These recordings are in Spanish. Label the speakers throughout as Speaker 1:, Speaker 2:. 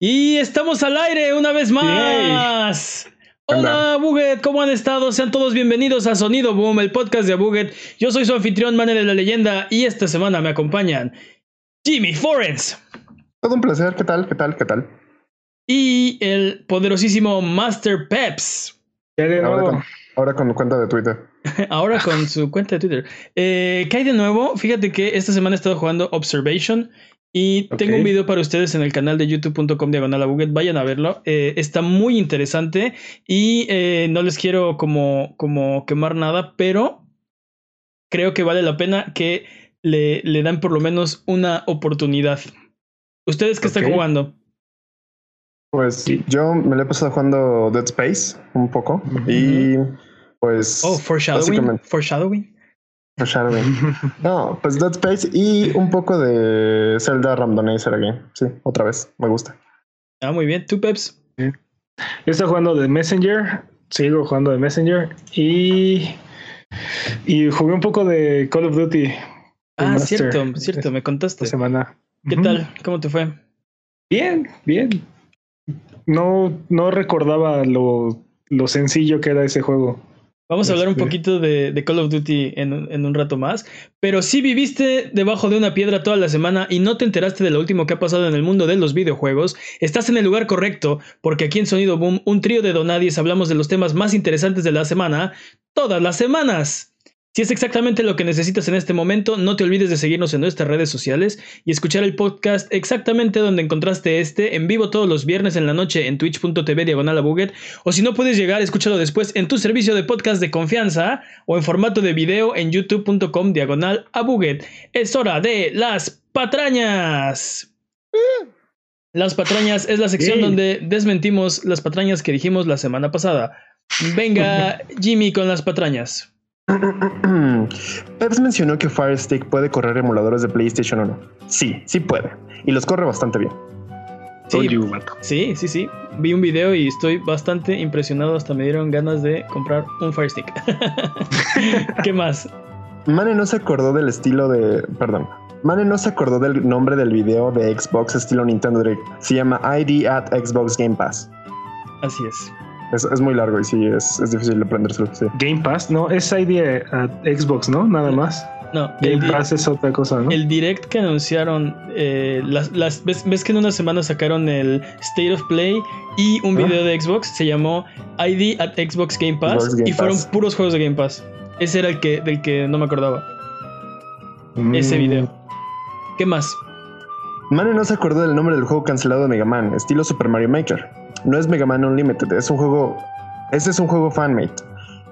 Speaker 1: Y estamos al aire una vez más. Hola, Buget, ¿cómo han estado? Sean todos bienvenidos a Sonido Boom, el podcast de Buget. Yo soy su anfitrión, Mane de la Leyenda, y esta semana me acompañan Jimmy Forens.
Speaker 2: Todo un placer, ¿qué tal? ¿Qué tal? ¿Qué tal?
Speaker 1: Y el poderosísimo Master Peps.
Speaker 2: Ahora con, ahora con cuenta de Twitter.
Speaker 1: ahora con su cuenta de Twitter. Eh, ¿Qué hay de nuevo? Fíjate que esta semana he estado jugando Observation y tengo un video para ustedes en el canal de youtube.com diagonal. Vayan a verlo. Eh, está muy interesante y eh, no les quiero como, como quemar nada, pero creo que vale la pena que le, le dan por lo menos una oportunidad. ¿Ustedes qué están jugando?
Speaker 2: Pues yo me lo he pasado jugando Dead Space un poco y pues...
Speaker 1: Oh, foreshadowing. Foreshadowing.
Speaker 2: No, pues Dead Space y un poco de Zelda Randomizer Again. Sí, otra vez, me gusta.
Speaker 1: Ah, muy bien. ¿Tú, Peps?
Speaker 3: Yo estoy jugando de Messenger, sigo jugando de Messenger y, y jugué un poco de Call of Duty.
Speaker 1: Ah, cierto, cierto, me contaste.
Speaker 3: Esta semana.
Speaker 1: ¿Qué tal? ¿Cómo te fue?
Speaker 3: Bien, bien. No, no recordaba lo, lo sencillo que era ese juego.
Speaker 1: Vamos a hablar un este. poquito de, Call of Duty en, en, un rato más. Pero si viviste debajo de una piedra toda la semana y no te enteraste de lo último que ha pasado en el mundo de los videojuegos, estás en el lugar correcto, porque aquí en Sonido Boom, un trío de donadies, hablamos de los temas más interesantes de la semana, todas las semanas. Si es exactamente lo que necesitas en este momento, no te olvides de seguirnos en nuestras redes sociales y escuchar el podcast exactamente donde encontraste este, en vivo todos los viernes en la noche en twitch.tv diagonal o si no puedes llegar, escúchalo después en tu servicio de podcast de confianza o en formato de video en youtube.com diagonal. Es hora de las patrañas. Las patrañas es la sección donde desmentimos las patrañas que dijimos la semana pasada. Venga, Jimmy, con las patrañas.
Speaker 2: Peps mencionó que Fire Stick puede correr emuladores de PlayStation 1. Sí, sí puede. Y los corre bastante bien.
Speaker 1: Sí, sí, sí, Vi un video y estoy bastante impresionado. Hasta me dieron ganas de comprar un Fire Stick. ¿Qué más?
Speaker 2: Mane no se acordó del estilo de. Perdón. Mane no se acordó del nombre del video de Xbox estilo Nintendo Direct. Se llama ID at Xbox Game Pass.
Speaker 1: Así es.
Speaker 2: Es, muy largo y sí, es, es difícil aprendérselo. Sí.
Speaker 3: Game Pass, no, es ID a Xbox, ¿no? Nada más.
Speaker 1: No,
Speaker 3: Game Pass es otra cosa, ¿no?
Speaker 1: El direct que anunciaron, eh, las, las, ves, que en una semana sacaron el State of Play y un video de Xbox, se llamó ID at Xbox Game Pass y fueron puros juegos de Game Pass. Ese era el que, del que no me acordaba. Ese mm. video. ¿Qué más?
Speaker 2: Mane no se acordó del nombre del juego cancelado de Mega Man, estilo Super Mario Maker no es Mega Man Unlimited, es un juego. Ese es un juego fanmate.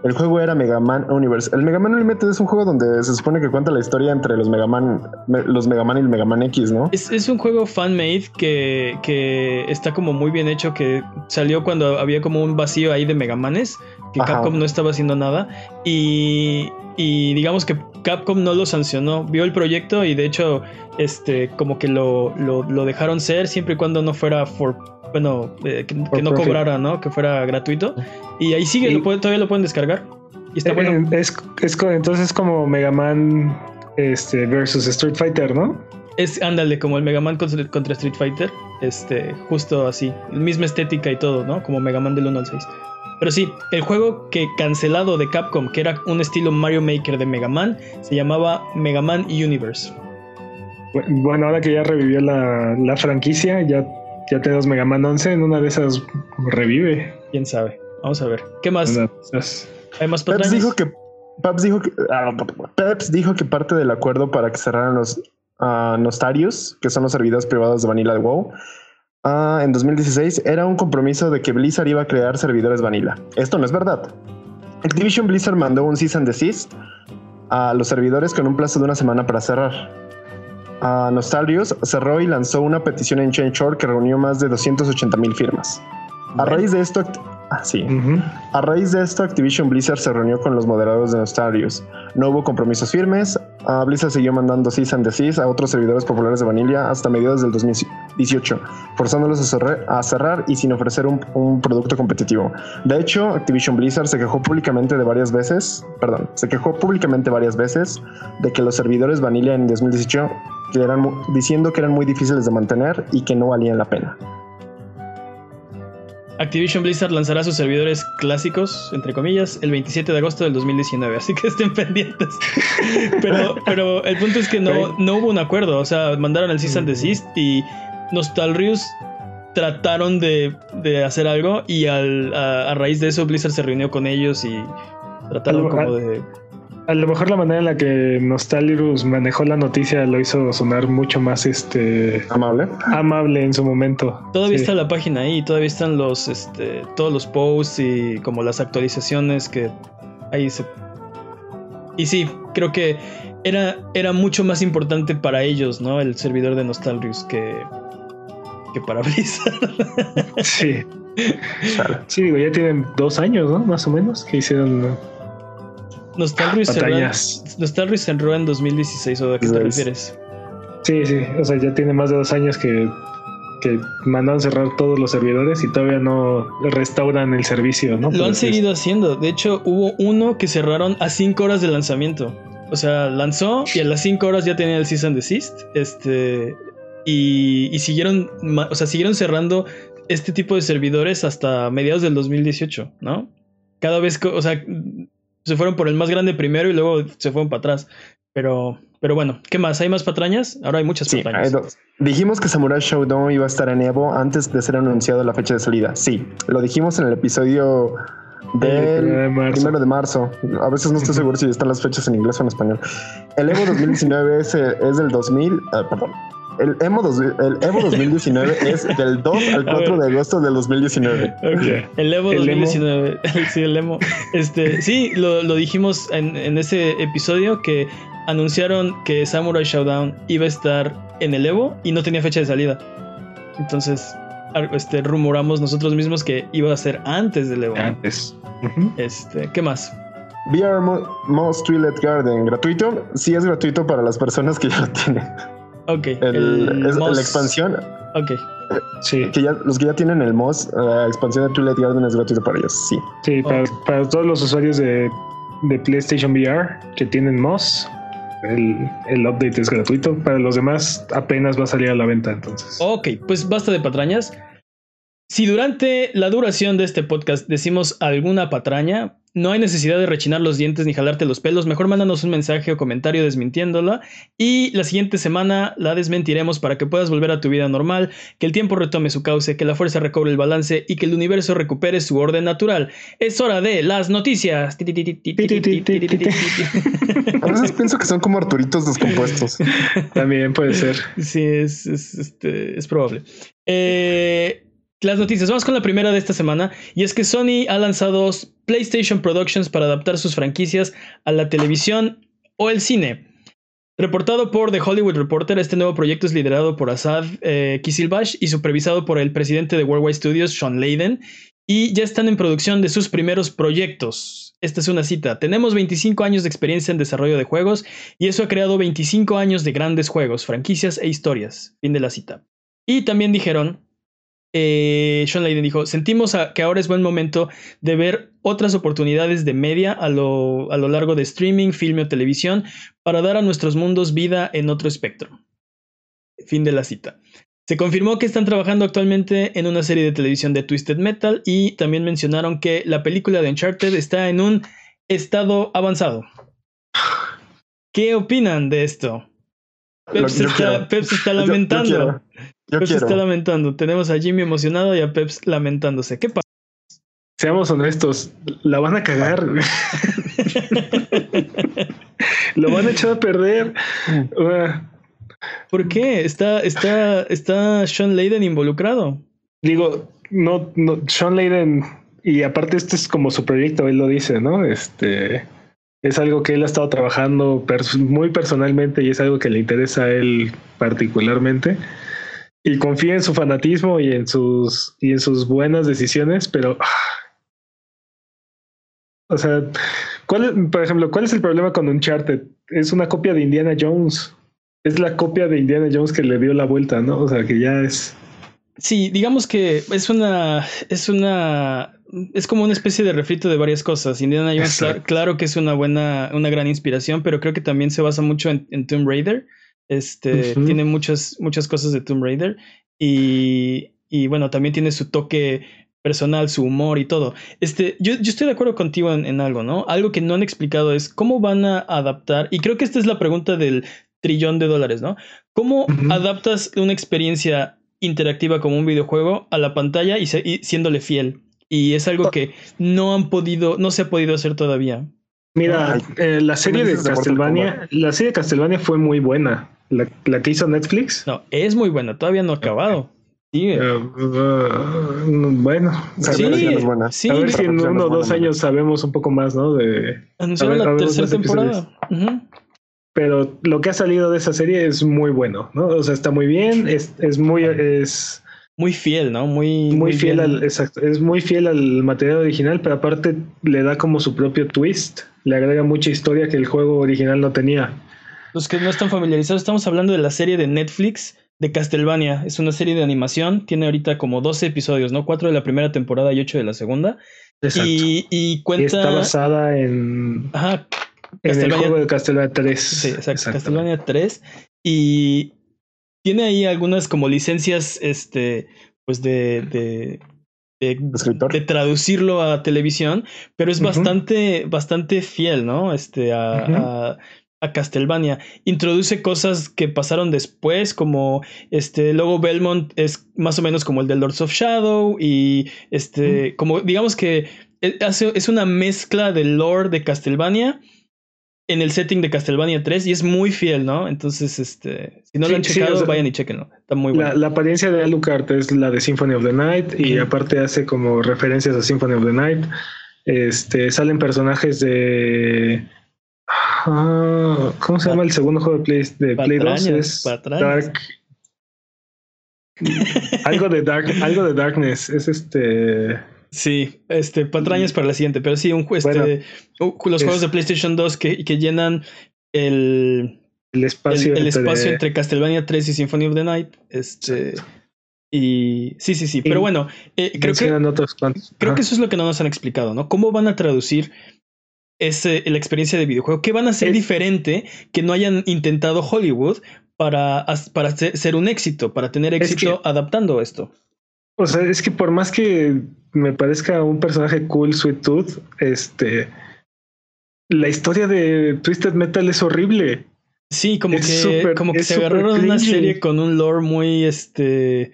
Speaker 2: El juego era Mega Man Universe. El Mega Man Unlimited es un juego donde se supone que cuenta la historia entre los Mega Man, los Mega Man y el Mega Man X, ¿no?
Speaker 1: Es, un juego fanmade que, que está como muy bien hecho, que salió cuando había como un vacío ahí de Mega Manes, que Capcom no estaba haciendo nada. Y, y digamos que Capcom no lo sancionó, vio el proyecto y de hecho, este, como que lo, lo, lo dejaron ser siempre y cuando no fuera for bueno, eh, que, no cobrara, ¿no? Que fuera gratuito. Y ahí sigue, todavía lo pueden descargar. Y está bueno.
Speaker 3: Eh, es, entonces es como Mega Man este, versus Street Fighter, ¿no?
Speaker 1: Es, ándale, como el Mega Man contra, Street Fighter. Este, justo así. Misma estética y todo, ¿no? Como Mega Man del 1 al 6. Pero sí, el juego que cancelado de Capcom, que era un estilo Mario Maker de Mega Man, se llamaba Mega Man Universe.
Speaker 3: Bueno, ahora que ya revivió la, la franquicia, ya ya tenemos Mega Man 11, en una de esas revive.
Speaker 1: Quién sabe. Vamos a ver. ¿Qué más?
Speaker 2: ¿Hay más Peps dijo que Peps dijo que ah, Peps dijo que parte del acuerdo para que cerraran los uh, Nostarios, que son los servidores privados de Vanilla de WoW, uh, en 2016 era un compromiso de que Blizzard iba a crear servidores Vanilla. Esto no es verdad. Activision Blizzard mandó un cease and desist a los servidores con un plazo de una semana para cerrar a Nostalgios, cerró y lanzó una petición en Change.org que reunió más de 280 mil firmas. A raíz de esto, Ah, sí. A raíz de esto, Activision Blizzard se reunió con los moderadores de Nostarius. No hubo compromisos firmes. Blizzard siguió mandando cease and desist a otros servidores populares de Vanilla hasta mediados del 2018, forzándolos a cerrar, y sin ofrecer un, producto competitivo. De hecho, Activision Blizzard se quejó públicamente de varias veces, perdón, se quejó públicamente varias veces de que los servidores Vanilla en 2018 que eran diciendo que eran muy difíciles de mantener y que no valían la pena.
Speaker 1: Activision Blizzard lanzará sus servidores clásicos, entre comillas, el 27 de agosto del 2019, así que estén pendientes. pero, pero el punto es que no, no hubo un acuerdo, o sea, mandaron el Season Desist y Nostalrius trataron de, de hacer algo y al, a, raíz de eso Blizzard se reunió con ellos y trataron como de
Speaker 3: a lo mejor la manera en la que Nostalirus manejó la noticia lo hizo sonar mucho más este
Speaker 2: amable.
Speaker 3: Amable en su momento.
Speaker 1: Todavía está la página ahí, todavía están los este todos los posts y como las actualizaciones que ahí se Y sí, creo que era, era mucho más importante para ellos, ¿no? El servidor de Nostalrius que que para Blizzard.
Speaker 3: sí. Sí, digo, ya tienen dos años, ¿no? Más o menos, que hicieron
Speaker 1: Nostalrius cerró en 2016, ¿o a qué te refieres?
Speaker 3: Sí, sí, o sea, ya tiene más de dos años que, que mandaron cerrar todos los servidores y todavía no restauran el servicio, ¿no?
Speaker 1: Lo han seguido haciendo. De hecho, hubo uno que cerraron a cinco horas de lanzamiento. O sea, lanzó y a las cinco horas ya tenía el Season Desist. Este. Y, y siguieron. O sea, siguieron cerrando este tipo de servidores hasta mediados del 2018, ¿no? Cada vez. O sea, se fueron por el más grande primero y luego se fueron para atrás. Pero, pero bueno, ¿qué más? ¿Hay más patrañas? Ahora hay muchas patrañas.
Speaker 2: Dijimos que Samurai Showdown iba a estar en Evo antes de ser anunciado la fecha de salida. Sí, lo dijimos en el episodio del primero de marzo. A veces no estoy seguro si están las fechas en inglés o en español. El Evo 2019 es, es del 2000, ah, perdón, el Evo, el Evo 2019 es del 2 al 4 de agosto del 2019.
Speaker 1: El Evo 2019. sí, el Evo. Este, sí, lo, lo dijimos en, en, ese episodio que anunciaron que Samurai Showdown iba a estar en el Evo y no tenía fecha de salida. Entonces, este, rumoramos nosotros mismos que iba a ser antes del Evo.
Speaker 3: Antes.
Speaker 1: Este, ¿qué más?
Speaker 2: VR Most Twilight Garden, ¿gratuito? Sí, es gratuito para las personas que ya lo tienen.
Speaker 1: Ok.
Speaker 2: El, es, La expansión.
Speaker 1: Ok.
Speaker 2: Sí. Que ya, los que ya tienen el MOS, la expansión de Twilight Garden es gratuito para ellos, sí.
Speaker 3: Sí, para, todos los usuarios de, de, PlayStation VR que tienen MOS, el, el, update es gratuito. Para los demás apenas va a salir a la venta entonces.
Speaker 1: Ok, pues basta de patrañas. Si durante la duración de este podcast decimos alguna patraña, no hay necesidad de rechinar los dientes ni jalarte los pelos, mejor mándanos un mensaje o comentario desmintiéndola y la siguiente semana la desmentiremos para que puedas volver a tu vida normal, que el tiempo retome su cauce, que la fuerza recobre el balance y que el universo recupere su orden natural. Es hora de las noticias. A
Speaker 2: veces pienso que son como Arturitos descompuestos.
Speaker 3: También puede ser.
Speaker 1: Sí, es, es, este, es probable. Eh, las noticias. Vamos con la primera de esta semana. Y es que Sony ha lanzado PlayStation Productions para adaptar sus franquicias a la televisión o el cine. Reportado por The Hollywood Reporter, este nuevo proyecto es liderado por Asad eh, Kisilbash y supervisado por el presidente de Worldwide Studios, Sean Layden, y ya están en producción de sus primeros proyectos. Esta es una cita. Tenemos 25 años de experiencia en desarrollo de juegos y eso ha creado 25 años de grandes juegos, franquicias e historias. Fin de la cita. Y también dijeron eh, Sean Layden dijo, sentimos que ahora es buen momento de ver otras oportunidades de media a lo, a lo largo de streaming, filme o televisión para dar a nuestros mundos vida en otro espectro. Fin de la cita. Se confirmó que están trabajando actualmente en una serie de televisión de Twisted Metal y también mencionaron que la película de Uncharted está en un estado avanzado. ¿Qué opinan de esto? Pep, se, está, lamentando. Peps está lamentando. Tenemos a Jimmy emocionado y a Peps lamentándose. ¿Qué pasa?
Speaker 3: Seamos honestos, la van a cagar. Lo van a echar a perder.
Speaker 1: ¿Por qué? Está, está, está Sean Layden involucrado.
Speaker 3: Digo, no, no, Sean Layden, y aparte este es como su proyecto, él lo dice, ¿no? Este es algo que él ha estado trabajando muy personalmente y es algo que le interesa a él particularmente y confía en su fanatismo y en sus y en sus buenas decisiones, pero ah. o sea, ¿cuál, por ejemplo, cuál es el problema con Uncharted? Es una copia de Indiana Jones. Es la copia de Indiana Jones que le dio la vuelta, ¿no? O sea, que ya es
Speaker 1: Sí, digamos que es una es una es como una especie de refrito de varias cosas. Indiana Jones, claro, que es una buena, una gran inspiración, pero creo que también se basa mucho en Tomb Raider. Este, tiene muchas, muchas cosas de Tomb Raider. Y, y, bueno, también tiene su toque personal, su humor y todo. Este, yo, yo estoy de acuerdo contigo en, algo, ¿no? Algo que no han explicado es cómo van a adaptar, y creo que esta es la pregunta del trillón de dólares, ¿no? ¿Cómo adaptas una experiencia interactiva como un videojuego a la pantalla y, siéndole fiel? Y es algo que no han podido, no se ha podido hacer todavía.
Speaker 3: Mira, eh, la serie de Castlevania, la serie de Castlevania fue muy buena. La, la, que hizo Netflix.
Speaker 1: No, es muy buena, todavía no ha acabado.
Speaker 3: Eh, uh, bueno, sí, a ver, sí, a ver si en uno o dos años sabemos un poco más, ¿no? De
Speaker 1: anunciaron la tercera temporada.
Speaker 3: Pero lo que ha salido de esa serie es muy bueno, ¿no? O sea, está muy bien, es, es muy es
Speaker 1: muy fiel, ¿no? Muy,
Speaker 3: muy, fiel al, exacto, es muy fiel al material original, pero aparte le da como su propio twist, le agrega mucha historia que el juego original no tenía.
Speaker 1: Los que no están familiarizados, estamos hablando de la serie de Netflix de Castlevania. Es una serie de animación, tiene ahorita como 12 episodios, ¿no? 4 de la primera temporada y 8 de la segunda. Exacto. Y, cuenta...
Speaker 3: está basada en...
Speaker 1: Ajá.
Speaker 3: En el juego de Castlevania 3.
Speaker 1: Sí, exacto. Castlevania 3. Y tiene ahí algunas como licencias, este, pues de, de, de, traducirlo a televisión, pero es bastante, bastante fiel, ¿no? Este, a, a, Castlevania. Introduce cosas que pasaron después, como este, luego Belmont es más o menos como el de Lords of Shadow y este, como digamos que eh, es una mezcla del lore de Castlevania en el setting de Castlevania 3 y es muy fiel, ¿no? Entonces, este, si no lo han checado, vayan y chequenlo. Está muy bueno.
Speaker 3: La, apariencia de Alucard es la de Symphony of the Night y aparte hace como referencias a Symphony of the Night. Este, salen personajes de ah, ¿Cómo se llama el segundo juego de Play, de Play 2? Es Dark. algo de Dark, algo de Darkness. Es este.
Speaker 1: Sí, este, patrañas para la siguiente, pero sí, un, este, los juegos de PlayStation 2 que, que llenan el,
Speaker 3: el espacio,
Speaker 1: el, entre... espacio entre Castlevania 3 y Symphony of the Night. Este, y sí, sí, sí, pero bueno, eh, creo, que, creo que eso es lo que no nos han explicado, ¿no? ¿Cómo van a traducir ese, la experiencia de videojuego? ¿Qué van a hacer diferente que no hayan intentado Hollywood para, para ser un éxito, para tener éxito adaptando esto?
Speaker 3: O sea, es que por más que me parezca un personaje cool, Sweet Tooth, este. La historia de Twisted Metal es horrible.
Speaker 1: Sí, como que, como que se agarraron una serie con un lore muy este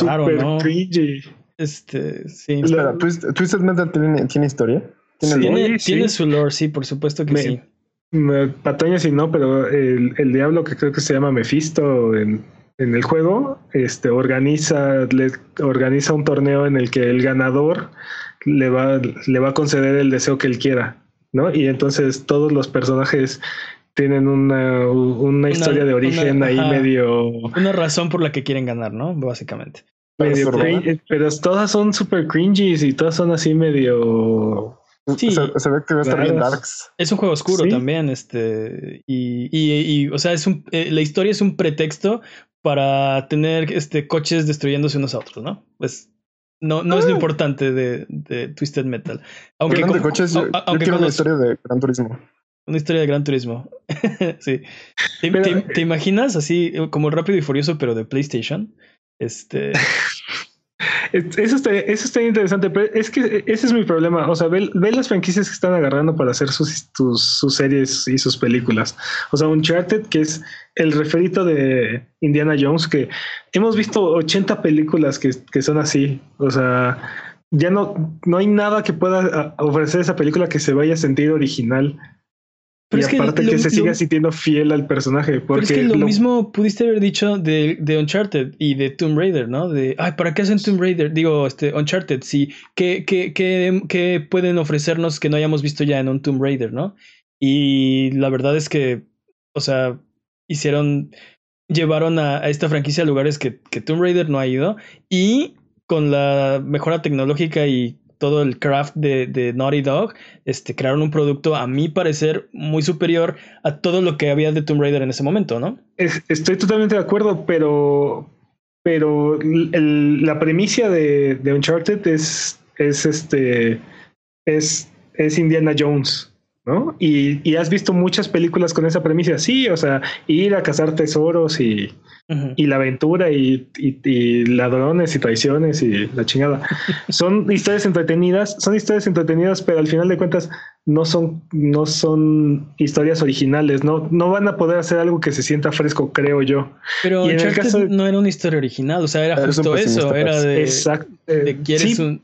Speaker 1: raro, ¿no? Este, sí.
Speaker 2: Espera, ¿Twisted Metal tiene, historia?
Speaker 1: ¿Tiene, ¿Tiene, su lore, sí, por supuesto que sí.
Speaker 3: Me, pataña si no, pero el, el, diablo que creo que se llama Mephisto en, en el juego, este, organiza, le, organiza un torneo en el que el ganador le va, le va a conceder el deseo que él quiera, ¿no? Y entonces todos los personajes tienen una, una historia de origen ahí medio...
Speaker 1: Una razón por la que quieren ganar, ¿no? Básicamente.
Speaker 3: pero todas son super cringy y todas son así medio...
Speaker 2: Sí, se, ve que va a estar bien darks.
Speaker 1: Es un juego oscuro también, este, y, y, o sea, es un, eh, la historia es un pretexto para tener este, coches destruyéndose unos a otros, ¿no? Pues no, no es lo ah. importante de, de Twisted Metal.
Speaker 2: Aunque de coches, yo, quiero una historia de Gran Turismo.
Speaker 1: Una historia de Gran Turismo. sí. ¿Te, imaginas así como Rápido y Furioso, pero de PlayStation? Este.
Speaker 3: Eso está, eso está interesante, pero es que ese es mi problema. O sea, ve, las franquicias que están agarrando para hacer sus, sus, series y sus películas. O sea, Uncharted, que es el referito de Indiana Jones, que hemos visto 80 películas que, que son así. O sea, ya no, no hay nada que pueda ofrecer esa película que se vaya a sentir original y aparte que, se siga sintiendo fiel al personaje. Porque
Speaker 1: pero es que lo, mismo pudiste haber dicho de, de, Uncharted y de Tomb Raider, ¿no? De, ay, ¿para qué hacen Tomb Raider? Digo, este, Uncharted, sí. ¿Qué, qué, qué, qué pueden ofrecernos que no hayamos visto ya en un Tomb Raider, no? Y la verdad es que, o sea, hicieron, llevaron a, a esta franquicia a lugares que, que Tomb Raider no ha ido y con la mejora tecnológica y todo el craft de, Naughty Dog, este, crearon un producto, a mi parecer, muy superior a todo lo que había de Tomb Raider en ese momento, ¿no?
Speaker 3: estoy totalmente de acuerdo, pero, pero la premisa de, de, Uncharted es, es, este, es, es Indiana Jones. ¿No? Y, y, has visto muchas películas con esa premisa, sí, o sea, ir a cazar tesoros y, y la aventura y, y, ladrones y traiciones y la chingada. son historias entretenidas, son historias entretenidas, pero al final de cuentas no son, no son historias originales, no, no van a poder hacer algo que se sienta fresco, creo yo.
Speaker 1: Pero en el caso no era una historia original, o sea, era justo eso, era de,
Speaker 3: Exacto. de quieres un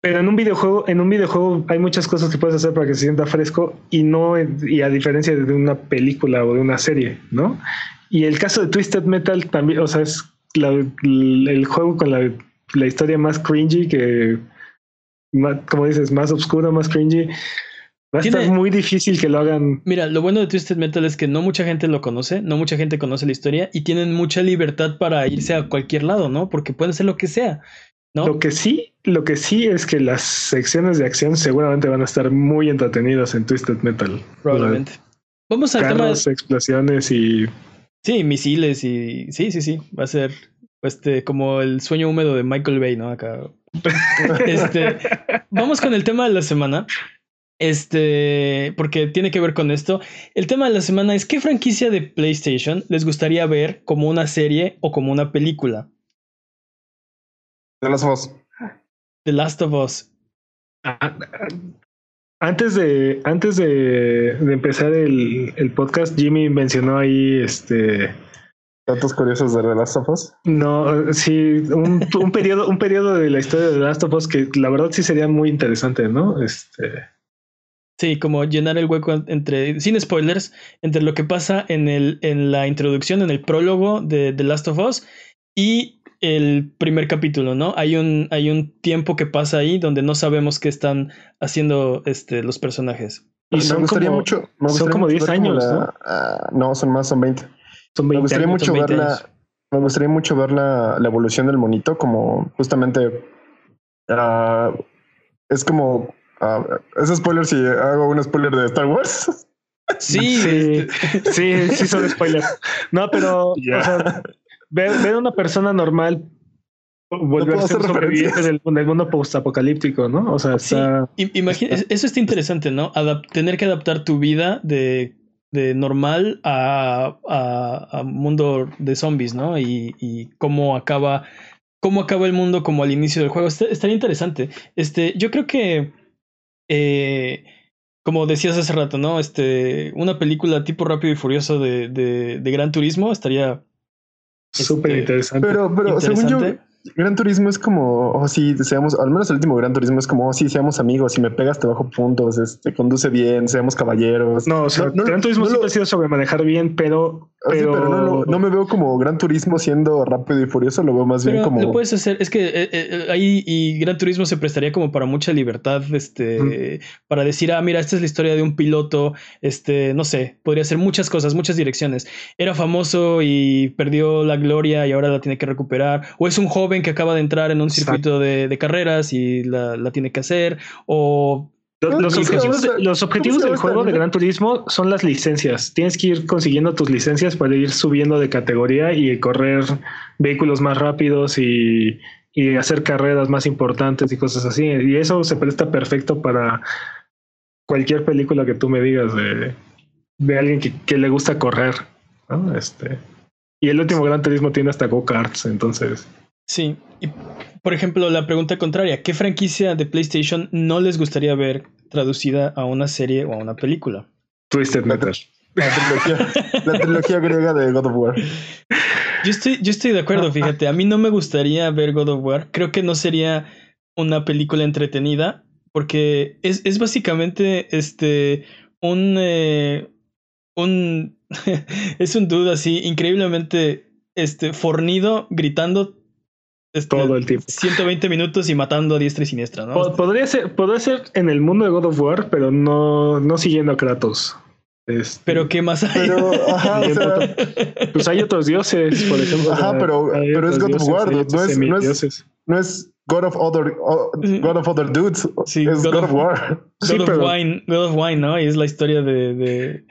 Speaker 3: pero en un videojuego, en un videojuego hay muchas cosas que puedes hacer para que se sienta fresco y no, y a diferencia de una película o de una serie, ¿no? Y el caso de Twisted Metal también, o sea, es el juego con la, la, historia más cringy que, como dices, más oscuro, más cringy. Va a estar muy difícil que lo hagan.
Speaker 1: Mira, lo bueno de Twisted Metal es que no mucha gente lo conoce, no mucha gente conoce la historia y tienen mucha libertad para irse a cualquier lado, ¿no? Porque pueden hacer lo que sea.
Speaker 3: Lo que sí, lo que sí es que las secciones de acción seguramente van a estar muy entretenidas en Twisted Metal.
Speaker 1: Probablemente. Vamos a
Speaker 3: Carros, explosiones y.
Speaker 1: Sí, misiles y. Sí, sí, sí. Va a ser este, como el sueño húmedo de Michael Bay, ¿no? Acá. este, vamos con el tema de la semana. Este, porque tiene que ver con esto. El tema de la semana es: ¿qué franquicia de PlayStation les gustaría ver como una serie o como una película?
Speaker 2: The Last of Us.
Speaker 1: The Last of Us.
Speaker 3: Antes de, antes de, empezar el, el, podcast, Jimmy mencionó ahí este.
Speaker 2: ¿Datos curiosos de The Last of Us?
Speaker 3: No, sí, un, un, periodo, un periodo de la historia de The Last of Us que la verdad sí sería muy interesante, ¿no? Este.
Speaker 1: Sí, como llenar el hueco entre, sin spoilers, entre lo que pasa en, el, en la introducción, en el prólogo de The Last of Us y el primer capítulo, ¿no? Hay un, hay un tiempo que pasa ahí donde no sabemos qué están haciendo este, los personajes.
Speaker 3: Y son como, mucho, son como 10 años, ¿no?
Speaker 2: Ah, no, son más, son 20. Son 20 me gustaría mucho ver la, me gustaría mucho ver la, la, evolución del monito, como justamente uh, es como uh, es spoiler si hago un spoiler de Star Wars.
Speaker 1: Sí,
Speaker 3: sí, sí, sí son spoilers. No, pero ver, ver a una persona normal volverse no sobreviviente del, del, mundo postapocalíptico, ¿no? O sea,
Speaker 1: sí, imagina, eso está interesante, ¿no? tener que adaptar tu vida de, de normal a, a, a, mundo de zombies, ¿no? Y, y, cómo acaba cómo acaba el mundo como al inicio del juego. estaría interesante. Este, yo creo que eh, como decías hace rato, ¿no? Este, una película tipo Rápido y Furioso de, de, de Gran Turismo estaría
Speaker 3: Súper este, interesante.
Speaker 2: Pero, pero según yo, Gran Turismo es como, oh, sí, seamos, al menos el último Gran Turismo es como, oh, sí, seamos amigos, si me pegas te bajo puntos, este, conduce bien, seamos caballeros.
Speaker 3: No, o sea, Gran Turismo siempre ha sido sobre manejar bien, pero...
Speaker 2: Ah, pero, no, me veo como Gran Turismo siendo rápido y furioso, lo veo más bien como...
Speaker 1: Lo puedes hacer, es que eh, eh, ahí y Gran Turismo se prestaría como para mucha libertad, este, para decir, ah, mira, esta es la historia de un piloto, este, no sé, podría ser muchas cosas, muchas direcciones. Era famoso y perdió la gloria y ahora la tiene que recuperar, o es un joven que acaba de entrar en un circuito de, carreras y la, tiene que hacer, o
Speaker 3: los, objetivos, del juego de Gran Turismo son las licencias. Tienes que ir consiguiendo tus licencias para ir subiendo de categoría y correr vehículos más rápidos y, hacer carreras más importantes y cosas así. Y eso se presta perfecto para cualquier película que tú me digas de, de alguien que, que, le gusta correr. Este, y el último Gran Turismo tiene hasta go-karts, entonces.
Speaker 1: Sí, y por ejemplo, la pregunta contraria, ¿qué franquicia de PlayStation no les gustaría ver traducida a una serie o a una película?
Speaker 3: Twisted Metal.
Speaker 2: La trilogía, griega de God of War.
Speaker 1: Yo estoy, yo estoy de acuerdo, fíjate. A mí no me gustaría ver God of War. Creo que no sería una película entretenida. Porque es, es básicamente este un. Eh, un. es un dude así, increíblemente este, fornido, gritando
Speaker 3: este, todo el tiempo.
Speaker 1: 120 minutos y matando a diestra y siniestra, ¿no?
Speaker 3: Podría ser, podría ser en el mundo de God of War, pero no, no siguiendo a Kratos.
Speaker 1: Este, pero qué más hay.
Speaker 3: pues hay otros dioses, por ejemplo.
Speaker 2: Ajá, pero, pero es God of War, no es, no es, no es God of Other, God of Other Dudes. Sí, es God, of, War.
Speaker 1: God, of Wine, God of Wine, ¿no? Y es la historia de, de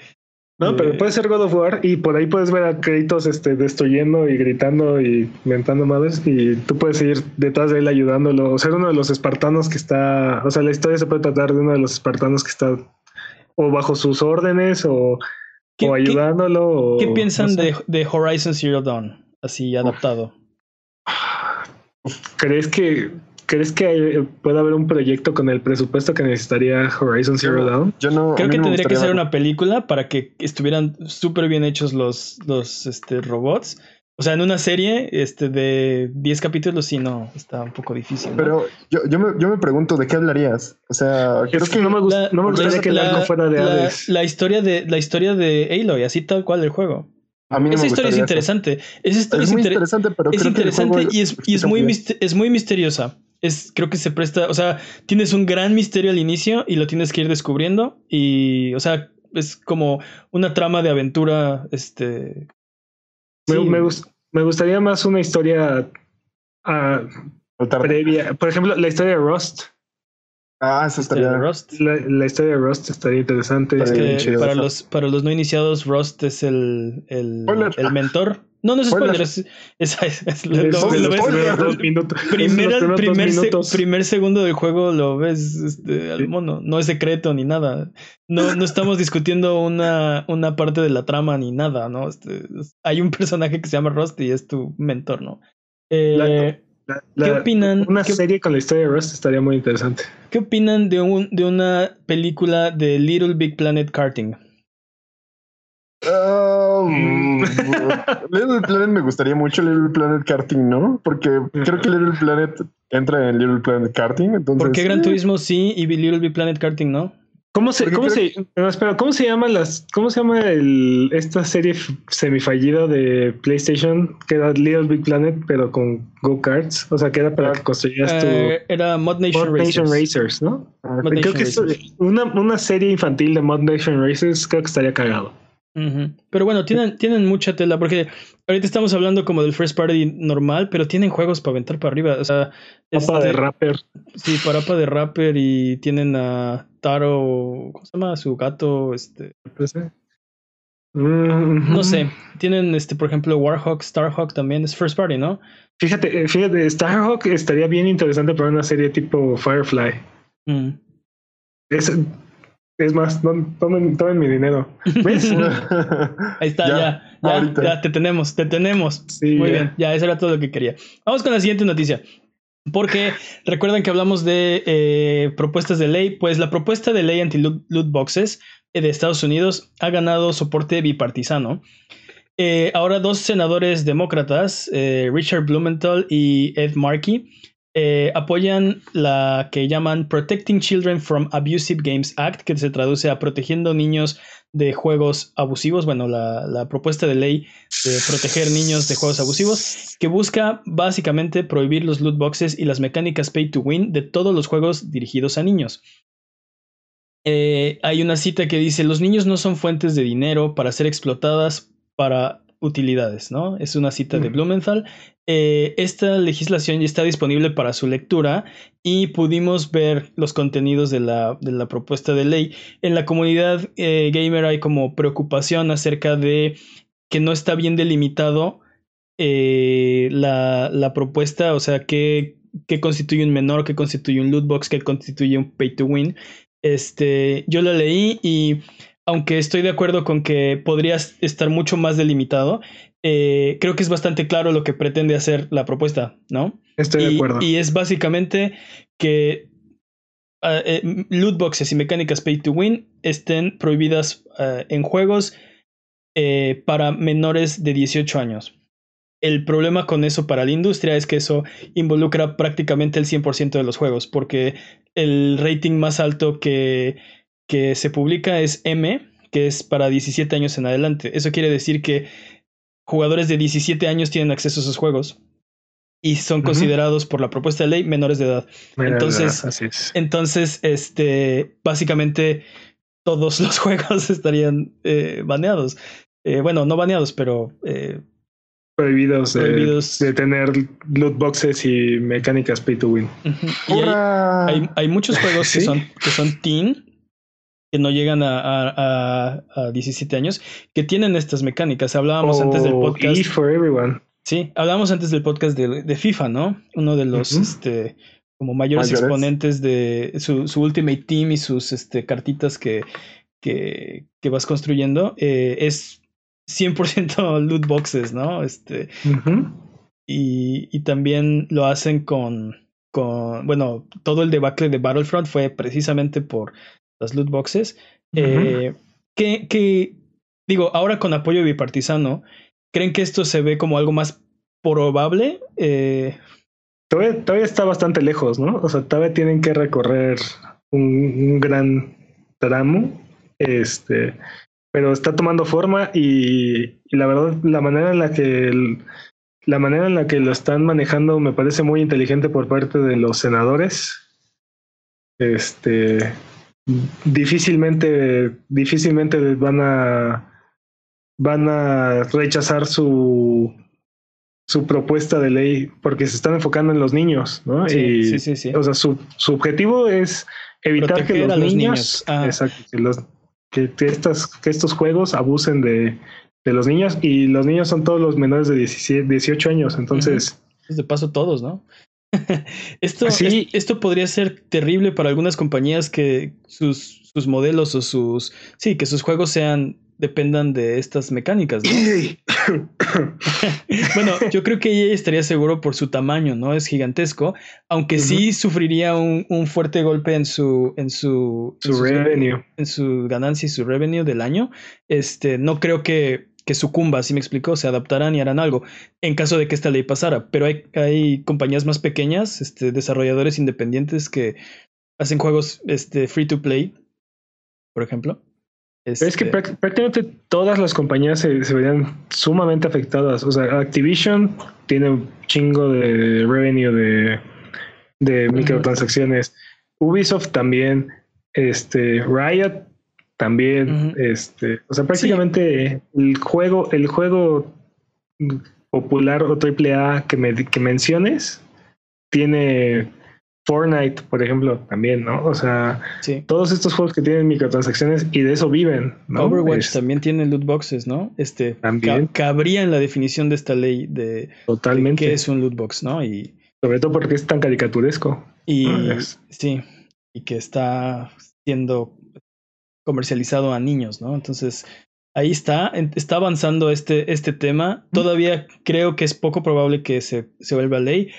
Speaker 3: no, pero puede ser God of War y por ahí puedes ver a Kratos este, destruyendo y gritando y mentando madres y tú puedes ir detrás de él ayudándolo. O ser uno de los espartanos que está. O sea, la historia se puede tratar de uno de los espartanos que está o bajo sus órdenes o, o ayudándolo.
Speaker 1: ¿Qué, piensan de, de, Horizon Zero Dawn? Así adaptado.
Speaker 3: ¿Crees que ¿Crees que puede haber un proyecto con el presupuesto que necesitaría Horizon Zero Dawn?
Speaker 1: Yo no. Creo que tendría que ser una película para que estuvieran súper bien hechos los, los este, robots. O sea, en una serie este, de 10 capítulos, sí, no, está un poco difícil.
Speaker 2: Pero yo, yo, me, yo me pregunto, ¿de qué hablarías? O sea,
Speaker 3: creo que, no me, gusta, no me gustaría que la, fuera de
Speaker 1: la, La historia de, la historia de Aloy, así tal cual el juego. A mí no Esa historia es interesante. Esa historia es, muy interesante, pero es interesante y, es, y es, muy, es muy misteriosa es, creo que se presta, o sea, tienes un gran misterio al inicio y lo tienes que ir descubriendo y, o sea, es como una trama de aventura, este...
Speaker 3: Me, me, gustaría más una historia uh, previa, por ejemplo, la historia de Rust.
Speaker 2: Ah, esa estaría.
Speaker 3: Rust. La, historia de Rust estaría interesante.
Speaker 1: para, los, para los no iniciados, Rust es el, el, el mentor no, no es spoiler, es, es, es, lo, ves, dos minutos. Primer, primer, primer, segundo del juego lo ves este, al mono. No es secreto ni nada. No, no estamos discutiendo una, una parte de la trama ni nada, ¿no? Este, hay un personaje que se llama Rusty y es tu mentor, ¿no? Eh, ¿Qué opinan?
Speaker 3: Una serie con la historia de Rust estaría muy interesante.
Speaker 1: ¿Qué opinan de, un, de una película de Little Big Planet Karting?
Speaker 2: Um, Little Planet me gustaría mucho Little Planet Karting, ¿no? Porque creo que Little Planet entra en Little Planet Karting. Entonces,
Speaker 1: ¿Por qué Gran Turismo sí y Little Big Planet Karting no?
Speaker 3: ¿Cómo se, cómo se, ¿cómo se llama las, cómo se llama el, esta serie semifallida de PlayStation que era Little Big Planet pero con go karts? O sea, que era para que construyeras tu
Speaker 1: eh, era Mod Nation, Racers.
Speaker 3: Racers. ¿no? creo que es una, una serie infantil de Mod Nation Racers creo que estaría cagado.
Speaker 1: Pero bueno, tienen, tienen mucha tela, porque ahorita estamos hablando como del first party normal, pero tienen juegos para aventar para arriba. O sea,
Speaker 3: Papa de este, rapper.
Speaker 1: Sí, para Papa de rapper y tienen a Taro, ¿cómo se llama? Su gato, este. No sé, tienen este, por ejemplo, Warhawk, Starhawk también es first party, ¿no?
Speaker 3: Fíjate, eh, fíjate, Starhawk estaría bien interesante para una serie tipo Firefly. Mm. Es, es más, tomen, tomen mi dinero.
Speaker 1: Ahí está, ya, ya, ya, te tenemos, te tenemos. Muy bien, ya, eso era todo lo que quería. Vamos con la siguiente noticia. Porque recuerdan que hablamos de eh, propuestas de ley, pues la propuesta de ley anti-loot boxes eh, de Estados Unidos ha ganado soporte bipartisano. Eh, ahora dos senadores demócratas, Richard Blumenthal y Ed Markey, eh, apoyan la que llaman Protecting Children from Abusive Games Act, que se traduce a protegiendo niños de juegos abusivos, bueno, la, propuesta de ley de proteger niños de juegos abusivos, que busca básicamente prohibir los loot boxes y las mecánicas pay to win de todos los juegos dirigidos a niños. Eh, hay una cita que dice, los niños no son fuentes de dinero para ser explotadas para utilidades, ¿no? Es una cita de Blumenthal. Eh, esta legislación ya está disponible para su lectura y pudimos ver los contenidos de la, propuesta de ley. En la comunidad eh, gamer hay como preocupación acerca de que no está bien delimitado eh, la, propuesta, o sea, qué, constituye un menor, qué constituye un loot box, qué constituye un pay to win. Este, yo la leí y aunque estoy de acuerdo con que podría estar mucho más delimitado, eh, creo que es bastante claro lo que pretende hacer la propuesta, ¿no?
Speaker 3: Estoy
Speaker 1: de
Speaker 3: acuerdo.
Speaker 1: Y es básicamente que uh, eh, loot boxes y mecánicas pay to win estén prohibidas ah, en juegos eh, para menores de 18 años. El problema con eso para la industria es que eso involucra prácticamente el 100% de los juegos, porque el rating más alto que que se publica es M, que es para 17 años en adelante. Eso quiere decir que jugadores de 17 años tienen acceso a esos juegos y son considerados por la propuesta de ley menores de edad. entonces, entonces, este, básicamente todos los juegos estarían eh, baneados. Eh, bueno, no baneados, pero eh,
Speaker 3: prohibidos, De, tener loot boxes y mecánicas pay to win.
Speaker 1: hay, muchos juegos que son que son teen que no llegan a, a, 17 años, que tienen estas mecánicas. Hablábamos antes del podcast.
Speaker 3: for everyone.
Speaker 1: Sí, hablábamos antes del podcast de, FIFA, ¿no? Uno de los este, como mayores, exponentes de su, Ultimate Team y sus este, cartitas que, que, que vas construyendo eh, es 100% loot boxes, ¿no? Este, y, y, también lo hacen con, con, bueno, todo el debacle de Battlefront fue precisamente por las loot boxes. eh, que, que, digo, ahora con apoyo bipartisano, ¿creen que esto se ve como algo más probable? Eh,
Speaker 3: todavía, todavía, está bastante lejos, ¿no? O sea, todavía tienen que recorrer un, un gran tramo. Este, pero está tomando forma y, y, la verdad la manera en la que el, la manera en la que lo están manejando me parece muy inteligente por parte de los senadores. Este difícilmente difícilmente van a van a rechazar su su propuesta de ley porque se están enfocando en los niños, ¿no?
Speaker 1: Sí,
Speaker 3: y,
Speaker 1: sí, sí, sí,
Speaker 3: O sea, su, su objetivo es evitar
Speaker 1: Proteger
Speaker 3: que los,
Speaker 1: los
Speaker 3: niños,
Speaker 1: niños. Ah.
Speaker 3: exacto, que, los, que, que, estas, que estos juegos abusen de, de, los niños y los niños son todos los menores de 17, 18 años, entonces...
Speaker 1: Uh -huh. De paso todos, ¿no? esto, esto podría ser terrible para algunas compañías que sus, sus modelos o sus... Sí, que sus juegos sean dependan de estas mecánicas. ¿no? bueno, yo creo que EA estaría seguro por su tamaño, ¿no? Es gigantesco, aunque uh -huh. sí sufriría un, un, fuerte golpe en su en su,
Speaker 3: su, en su revenue,
Speaker 1: en su ganancia y su revenue del año. Este, no creo que que sucumba, si me explicó, se adaptarán y harán algo en caso de que esta ley pasara. Pero hay, hay compañías más pequeñas, este, desarrolladores independientes que hacen juegos este, free to play, por ejemplo.
Speaker 3: Este... Es que prácticamente todas las compañías se, se, verían sumamente afectadas. O sea, Activision tiene un chingo de revenue de, de microtransacciones. Ubisoft también. Este, Riot también. Uh -huh. Este, o sea, prácticamente sí. el juego, el juego popular o triple A que, me, que menciones tiene Fortnite, por ejemplo, también, ¿no? O sea, sí. todos estos juegos que tienen microtransacciones y de eso viven, ¿no?
Speaker 1: Overwatch es, también tiene loot boxes, ¿no? Este
Speaker 3: también
Speaker 1: ca cabría en la definición de esta ley de,
Speaker 3: Totalmente.
Speaker 1: de qué es un loot box, ¿no? Y
Speaker 3: sobre todo porque es tan caricaturesco.
Speaker 1: Y sí, y que está siendo comercializado a niños, ¿no? Entonces, ahí está, está avanzando este, este tema. Todavía creo que es poco probable que se, se vuelva ley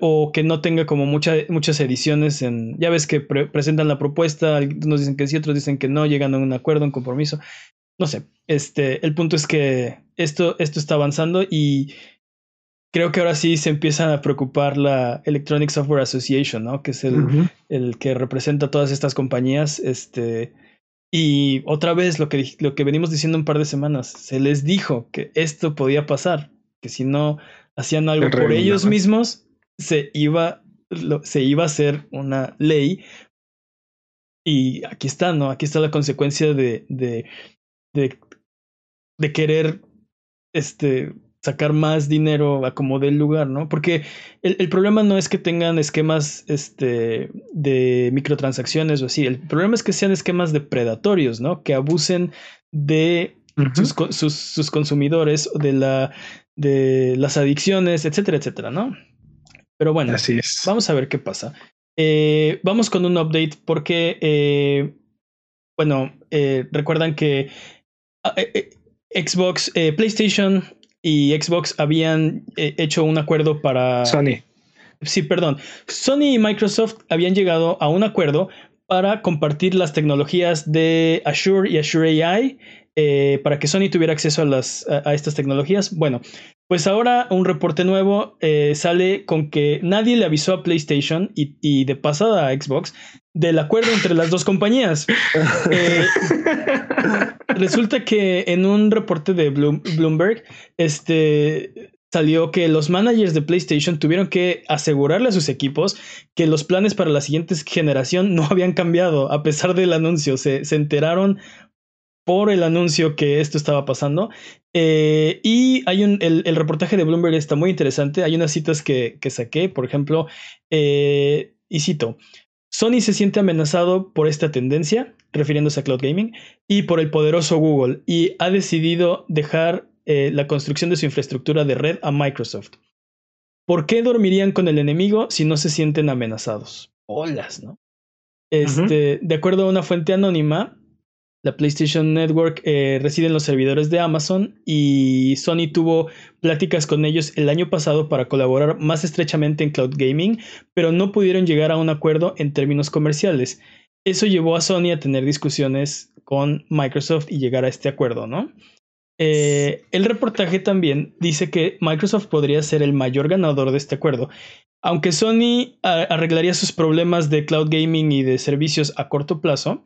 Speaker 1: o que no tenga como mucha, muchas ediciones en... Ya ves que pre presentan la propuesta, algunos dicen que sí, otros dicen que no, llegan a un acuerdo, un compromiso. No sé, este, el punto es que esto, esto está avanzando y creo que ahora sí se empieza a preocupar la Electronic Software Association, ¿no? Que es el, uh -huh. el que representa todas estas compañías, este... Y otra vez lo que, lo que venimos diciendo un par de semanas, se les dijo que esto podía pasar, que si no hacían algo por ellos mismos, se iba, lo, se iba a hacer una ley. Y aquí está, ¿no? Aquí está la consecuencia de, de, de, de querer este, sacar más dinero a como del lugar, ¿no? Porque el, el, problema no es que tengan esquemas este, de microtransacciones o así, el problema es que sean esquemas depredatorios, ¿no? Que abusen de uh -huh. sus, sus, sus, consumidores, de, la, de las adicciones, etcétera, etcétera, ¿no? Pero bueno,
Speaker 3: así es.
Speaker 1: vamos a ver qué pasa. Eh, vamos con un update porque, eh, bueno, eh, recuerdan que eh, Xbox, eh, PlayStation y Xbox habían eh, hecho un acuerdo para...
Speaker 3: Sony.
Speaker 1: Sí, perdón. Sony y Microsoft habían llegado a un acuerdo para compartir las tecnologías de Azure y Azure AI eh, para que Sony tuviera acceso a, las, a, a, estas tecnologías. Bueno, pues ahora un reporte nuevo eh, sale con que nadie le avisó a PlayStation y, y, de pasada a Xbox del acuerdo entre las dos compañías. eh, resulta que en un reporte de Bloom, Bloomberg, este salió que los managers de PlayStation tuvieron que asegurarle a sus equipos que los planes para la siguiente generación no habían cambiado a pesar del anuncio. Se, se enteraron por el anuncio que esto estaba pasando. Eh, y hay un, el, el, reportaje de Bloomberg está muy interesante. Hay unas citas que, que saqué, por ejemplo, eh, y cito. Sony se siente amenazado por esta tendencia, refiriéndose a cloud gaming, y por el poderoso Google, y ha decidido dejar eh, la construcción de su infraestructura de red a Microsoft. ¿Por qué dormirían con el enemigo si no se sienten amenazados? Olas, ¿no? Este, uh -huh. De acuerdo a una fuente anónima, la PlayStation Network eh, reside en los servidores de Amazon y Sony tuvo pláticas con ellos el año pasado para colaborar más estrechamente en cloud gaming, pero no pudieron llegar a un acuerdo en términos comerciales. Eso llevó a Sony a tener discusiones con Microsoft y llegar a este acuerdo, ¿no? Eh, el reportaje también dice que Microsoft podría ser el mayor ganador de este acuerdo. Aunque Sony arreglaría sus problemas de cloud gaming y de servicios a corto plazo,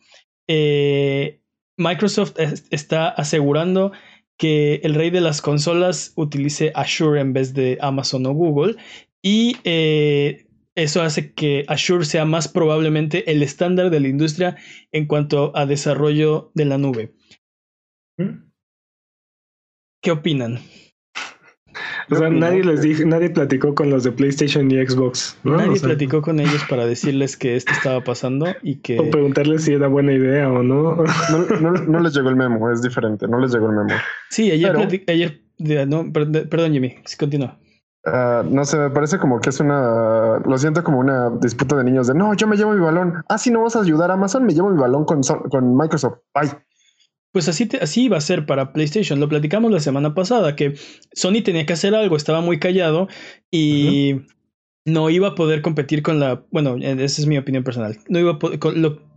Speaker 1: eh, Microsoft está asegurando que el rey de las consolas utilice Azure en vez de Amazon o Google y eh, eso hace que Azure sea más probablemente el estándar de la industria en cuanto a desarrollo de la nube. ¿Mm? ¿Qué opinan?
Speaker 3: O sea, nadie les dijo, nadie platicó con los de PlayStation y Xbox.
Speaker 1: Nadie platicó con ellos para decirles que esto estaba pasando y que.
Speaker 3: O preguntarles si era buena idea o no.
Speaker 2: No, les llegó el memo, es diferente, no les llegó el memo.
Speaker 1: Sí, ayer, ayer no, perdón, Jimmy, continúa.
Speaker 2: Uh, no sé, me parece como que es una. Lo siento como una disputa de niños de no, yo me llevo mi balón. Ah, si no vas a ayudar a Amazon, me llevo mi balón con, con Microsoft. Bye.
Speaker 1: Pues así, así iba a ser para PlayStation. Lo platicamos la semana pasada, que Sony tenía que hacer algo, estaba muy callado y no iba a poder competir con la... Bueno, esa es mi opinión personal. No iba, a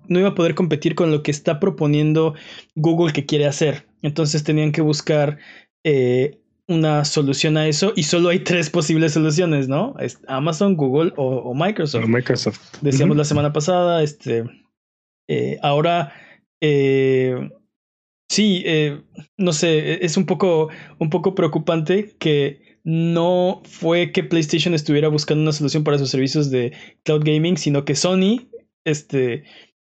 Speaker 1: no iba a poder competir con lo que está proponiendo Google que quiere hacer. Entonces tenían que buscar eh, una solución a eso y solo hay tres posibles soluciones, ¿no? Es Amazon, Google o, Microsoft.
Speaker 3: Microsoft.
Speaker 1: Decíamos la semana pasada, este... Eh, ahora... Eh, Sí, eh, no sé, e-, es un poco, un poco preocupante que no fue que PlayStation estuviera buscando una solución para sus servicios de cloud gaming, sino que Sony, este,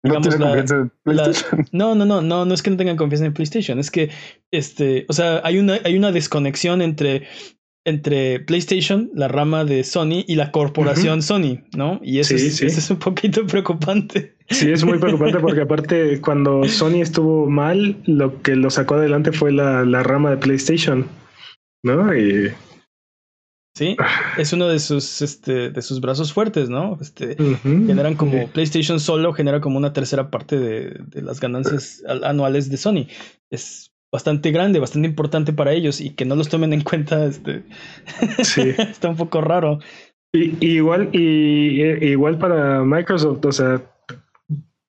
Speaker 2: no tiene confianza en PlayStation.
Speaker 1: no, no, no, no, no es que no tengan confianza en PlayStation, es que, este, o sea, hay una, hay una desconexión entre entre PlayStation, la rama de Sony, y la corporación Sony, ¿no? Y eso, es, eso, es, un poquito preocupante.
Speaker 3: Sí, es muy preocupante porque aparte cuando Sony estuvo mal, lo que lo sacó adelante fue la, la rama de PlayStation, ¿no? Y...
Speaker 1: Sí, es uno de sus, este, de sus brazos fuertes, ¿no? Este, Generan como PlayStation solo genera como una tercera parte de, de las ganancias anuales de Sony. Es bastante grande, bastante importante para ellos y que no los tomen en cuenta, este, sí. está un poco raro.
Speaker 3: Y, igual, y, igual para Microsoft, o sea,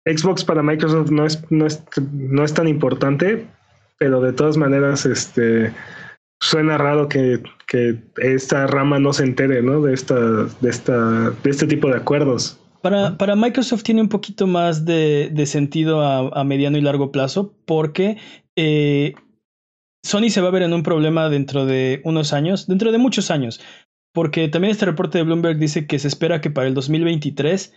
Speaker 3: Xbox para Microsoft no es, no es, no es tan importante, pero de todas maneras, este suena raro que, que esta rama no se entere, ¿no? De esta, de esta, de este tipo de acuerdos.
Speaker 1: Para, para, Microsoft tiene un poquito más de, de sentido a, a, mediano y largo plazo porque eh, Sony se va a ver en un problema dentro de unos años, dentro de muchos años, porque también este reporte de Bloomberg dice que se espera que para el 2023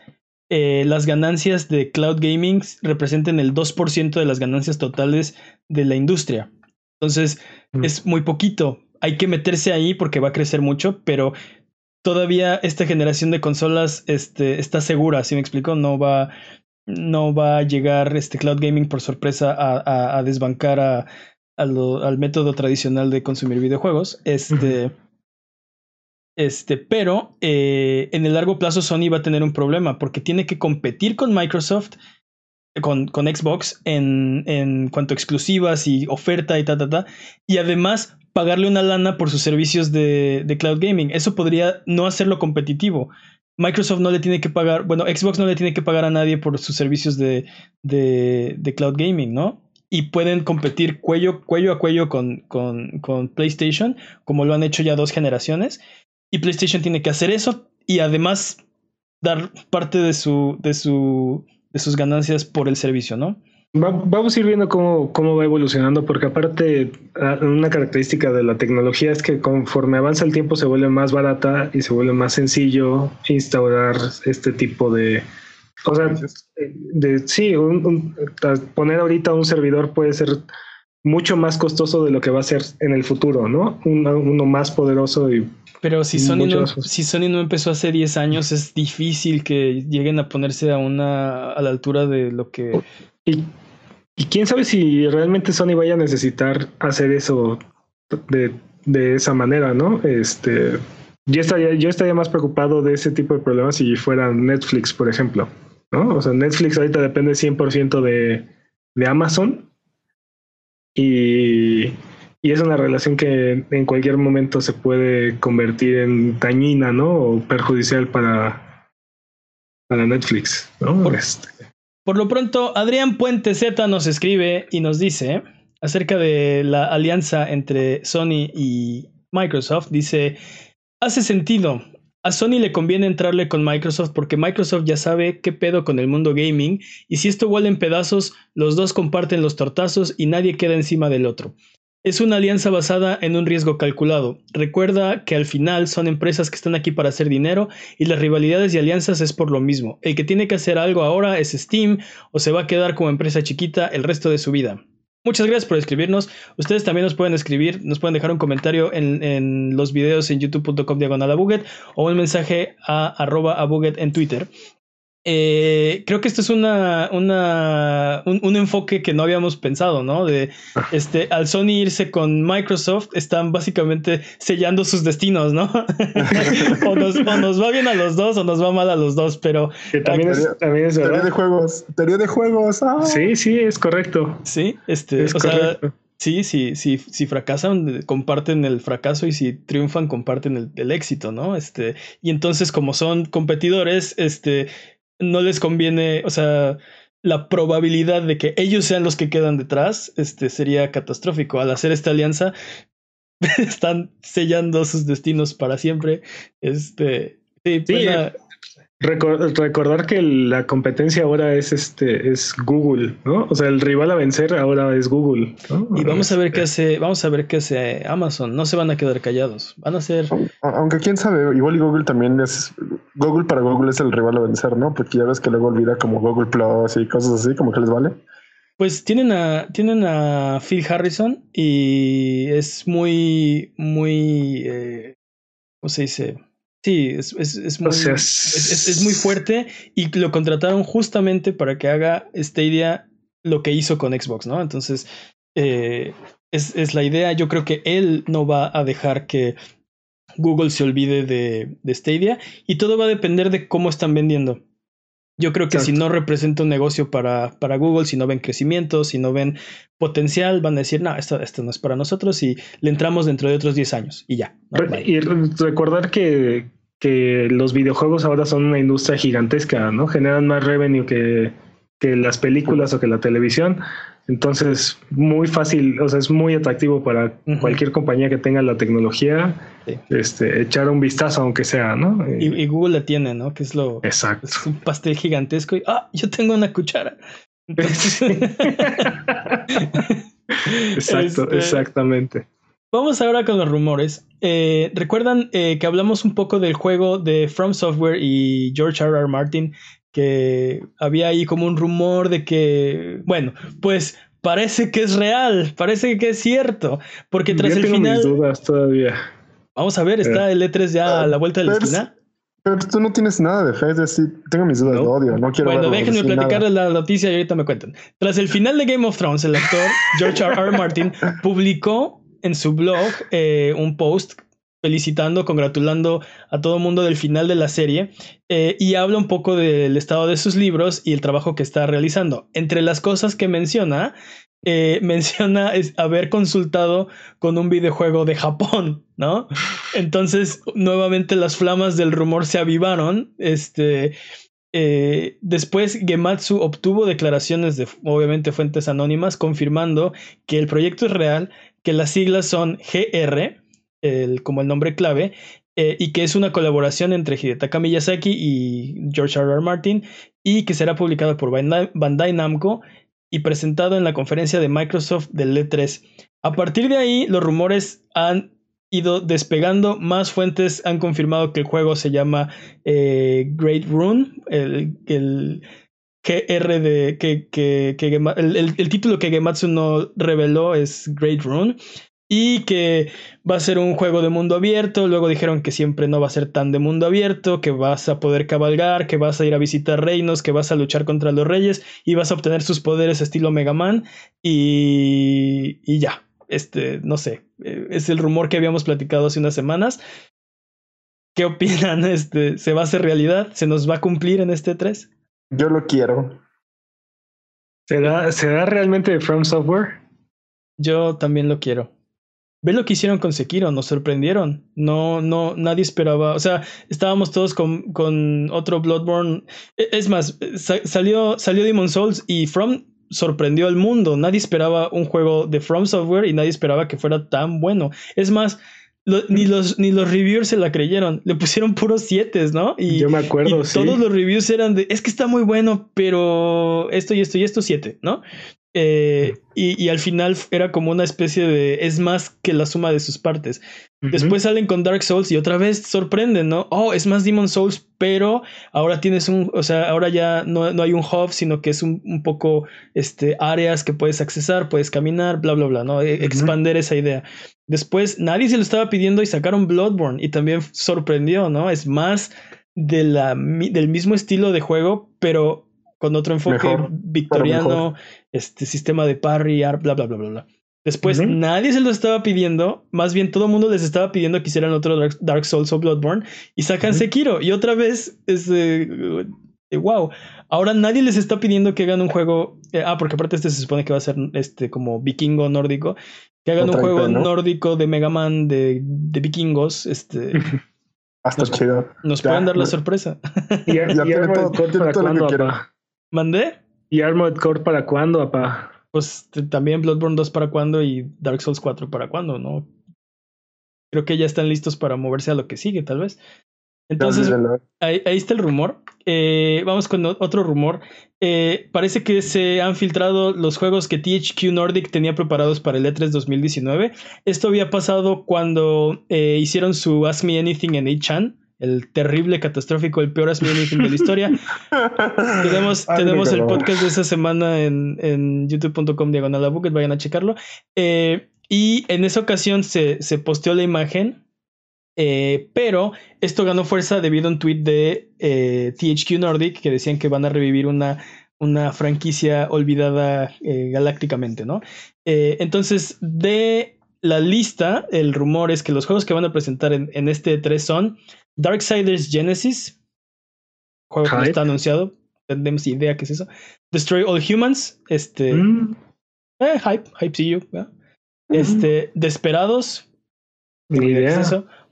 Speaker 1: eh, las ganancias de cloud gaming representen el 2% de las ganancias totales de la industria. Entonces, mm. es muy poquito. Hay que meterse ahí porque va a crecer mucho, pero todavía esta generación de consolas este, está segura, ¿sí me explico? No va, no va a llegar este cloud gaming por sorpresa a, desbancar a, al método tradicional de consumir videojuegos. Este, este, pero eh, en el largo plazo Sony va a tener un problema porque tiene que competir con Microsoft, con, con Xbox en, en cuanto a exclusivas y oferta y ta, ta, ta. Y además pagarle una lana por sus servicios de, de cloud gaming. Eso podría no hacerlo competitivo. Microsoft no le tiene que pagar, bueno, Xbox no le tiene que pagar a nadie por sus servicios de, de, cloud gaming, ¿no? Y pueden competir cuello, cuello a cuello con, con, con, PlayStation, como lo han hecho ya dos generaciones. Y PlayStation tiene que hacer eso y además dar parte de, su, de, su, de sus ganancias por el servicio, ¿no?
Speaker 3: vamos a ir viendo cómo, cómo va evolucionando, porque aparte ah, una característica de la tecnología es que conforme avanza el tiempo se vuelve más barata y se vuelve más sencillo instaurar este tipo de... O sea, de, sí, poner ahorita un servidor puede ser mucho más costoso de lo que va a ser en el futuro, ¿no? Uno, más poderoso y...
Speaker 1: Pero si Sony, no, si Sony no empezó hace 10 años, es difícil que lleguen a ponerse a una a la altura de lo que...
Speaker 3: Y, y quién sabe si realmente Sony vaya a necesitar hacer eso de, de esa manera, ¿no? Este, yo estaría, yo estaría más preocupado de ese tipo de problemas si fuera Netflix, por ejemplo, ¿no? O sea, Netflix ahorita depende 100% de, de Amazon y, es una relación que en cualquier momento se puede convertir en dañina, ¿no? O perjudicial para, para Netflix, ¿no?
Speaker 1: Por, este. por lo pronto, Adrián Puente Z nos escribe y nos dice acerca de la alianza entre Sony y Microsoft. Dice, hace sentido. A Sony le conviene entrarle con Microsoft porque Microsoft ya sabe qué pedo con el mundo gaming y si esto vuela en pedazos, los dos comparten los tortazos y nadie queda encima del otro. Es una alianza basada en un riesgo calculado. Recuerda que al final son empresas que están aquí para hacer dinero y las rivalidades y alianzas es por lo mismo. El que tiene que hacer algo ahora es Steam o se va a quedar como empresa chiquita el resto de su vida. Muchas gracias por escribirnos. Ustedes también nos pueden escribir, nos pueden dejar un comentario en, los videos en youtube.com diagonal o un mensaje a arroba en Twitter. Eh, creo que esto es una, una un, enfoque que no habíamos pensado, ¿no? De este, al Sony irse con Microsoft, están básicamente sellando sus destinos, ¿no? o, nos, va bien a los dos o nos va mal a los dos, pero.
Speaker 3: también, es, también es
Speaker 2: Teoría de juegos. Teoría de juegos. Ah.
Speaker 3: Sí, sí, es correcto.
Speaker 1: Sí, este, o sea. Sí, sí, sí, si fracasan, comparten el fracaso y si triunfan, comparten el, el, éxito, ¿no? Este, y entonces, como son competidores, este, no les conviene, o sea, la probabilidad de que ellos sean los que quedan detrás este, sería catastrófico. Al hacer esta alianza, están sellando sus destinos para siempre. Este, sí,
Speaker 3: recordar que la competencia ahora es este es Google, ¿no? O sea, el rival a vencer ahora es Google.
Speaker 1: Y vamos a ver qué este hace, vamos a ver qué hace Amazon. No se van a quedar callados. Van a ser.
Speaker 2: Aunque quién sabe, igual y Google también es Google para Google es el rival a vencer, ¿no? Porque ya ves que luego olvida como Google Plus y cosas así, como que les vale.
Speaker 1: Pues tienen a, tienen a Phil Harrison y es muy, muy, eh, ¿cómo se dice? Sí, es, muy, es, muy fuerte y lo contrataron justamente para que haga Stadia lo que hizo con Xbox, ¿no? Entonces, eh, es, la idea. Yo creo que él no va a dejar que Google se olvide de, de Stadia y todo va a depender de cómo están vendiendo. Yo creo que si no representa un negocio para, para, Google, si no ven crecimiento, si no ven potencial, van a decir, no, esto, esto no es para nosotros y le entramos dentro de otros 10 años y ya.
Speaker 3: Y recordar que, que los videojuegos ahora son una industria gigantesca, ¿no? Generan más revenue que, que las películas o que la televisión. Entonces, muy fácil, o sea, es muy atractivo para cualquier compañía que tenga la tecnología, este, echar un vistazo, aunque sea, ¿no?
Speaker 1: Y, Google la tiene, ¿no? Que es lo.
Speaker 3: Exacto.
Speaker 1: Es un pastel gigantesco y, ah, yo tengo una cuchara.
Speaker 3: Exacto, este, exactamente.
Speaker 1: Vamos ahora con los rumores. Eh, ¿Recuerdan eh, que hablamos un poco del juego de From Software y George R. R. Martin? Que había ahí como un rumor de que, bueno, pues parece que es real, parece que es cierto, porque tras el final...
Speaker 3: dudas todavía.
Speaker 1: Vamos a ver, está eh. el E3 ya a la vuelta de la esquina.
Speaker 2: Pero tú no tienes nada de fe, es decir, tengo mis dudas de odio, no quiero
Speaker 1: Bueno, déjenme platicarles la noticia y ahorita me cuentan. Tras el final de Game of Thrones, el actor George R. R. Martin publicó en su blog eh, un post felicitando, congratulando a todo el mundo del final de la serie eh, y habla un poco del estado de sus libros y el trabajo que está realizando. Entre las cosas que menciona, eh, menciona es haber consultado con un videojuego de Japón, ¿no? Entonces, nuevamente las flamas del rumor se avivaron. Este. después Gematsu obtuvo declaraciones de obviamente fuentes anónimas confirmando que el proyecto es real que las siglas son GR, como el nombre clave, eh, y que es una colaboración entre Hidetaka Miyazaki y George R. Martin, y que será publicado por Bandai Namco y presentado en la conferencia de Microsoft del E3. A partir de ahí, los rumores han ido despegando, más fuentes han confirmado que el juego se llama eh, Great Rune, el GR de que, que, el, título que Gematsu no reveló es Great Rune y que va a ser un juego de mundo abierto. Luego dijeron que siempre no va a ser tan de mundo abierto, que vas a poder cabalgar, que vas a ir a visitar reinos, que vas a luchar contra los reyes y vas a obtener sus poderes estilo Mega Man y, y ya. Este, no sé, eh, es el rumor que habíamos platicado hace unas semanas. ¿Qué opinan? Este, ¿Se va a hacer realidad? ¿Se nos va a cumplir en este 3?
Speaker 2: Yo lo quiero.
Speaker 3: ¿Será, ¿Será realmente From Software?
Speaker 1: Yo también lo quiero. Ve lo que hicieron con Sekiro, nos sorprendieron. No, no, nadie esperaba. O sea, estábamos todos con, con otro Bloodborne. E, es más, salió, salió Demon Souls y From sorprendió al mundo. Nadie esperaba un juego de From Software y nadie esperaba que fuera tan bueno. Es más, ni, los, ni los reviewers se la creyeron. Le pusieron puros siete, ¿no?
Speaker 3: Y, Yo me acuerdo,
Speaker 1: y Todos los reviews eran de, es que está muy bueno, pero esto y esto y esto siete, ¿no? Eh, y, al final era como una especie de. Es más que la suma de sus partes. Después salen con Dark Souls y otra vez sorprenden, ¿no? Oh, es más Demon Souls, pero ahora tienes un. O sea, ahora ya no, no hay un hub, sino que es un, un, poco este, áreas que puedes accesar, puedes caminar, bla, bla, bla, ¿no? E, expander esa idea. Después nadie se lo estaba pidiendo y sacaron Bloodborne y también sorprendió, ¿no? Es más de la, del mismo estilo de juego, pero con otro enfoque victoriano, este sistema de parry, bla, bla, bla, bla, bla. Después nadie se lo estaba pidiendo, más bien todo el mundo les estaba pidiendo que hicieran otro Dark, Souls o Bloodborne y sacan Sekiro. Y otra vez es wow. Ahora nadie les está pidiendo que hagan un juego. Eh, ah, porque aparte este se supone que va a ser este como vikingo nórdico. Que hagan un juego nórdico de Mega Man de, de vikingos. Este.
Speaker 2: Hasta chido.
Speaker 1: Nos pueden dar la sorpresa.
Speaker 3: Y, ya, tiene todo, para cuándo,
Speaker 1: ¿Mandé?
Speaker 3: ¿Y Armored Core para cuándo, papá?
Speaker 1: Pues también Bloodborne 2 para cuándo y Dark Souls 4 para cuándo, ¿no? Creo que ya están listos para moverse a lo que sigue, tal vez. Entonces, ahí, está el rumor. Eh, vamos con otro rumor. Eh, parece que se han filtrado los juegos que THQ Nordic tenía preparados para el E3 2019. Esto había pasado cuando eh, hicieron su Ask Me Anything en 8chan el terrible, catastrófico, el peor Ask de la historia. tenemos tenemos el podcast de esa semana en, en youtube.com diagonal a vayan a checarlo. y en esa ocasión se, se posteó la imagen eh, pero esto ganó fuerza debido a un tweet de eh, THQ Nordic que decían que van a revivir una, una franquicia olvidada eh, galácticamente, ¿no? entonces, de la lista, el rumor es que los juegos que van a presentar en, en este 3 son Darksiders Genesis, juego que no está anunciado, tenemos idea qué es eso. Destroy All Humans, este. Mm. hype, hype sí yo. Este, Desperados.
Speaker 3: Ni idea.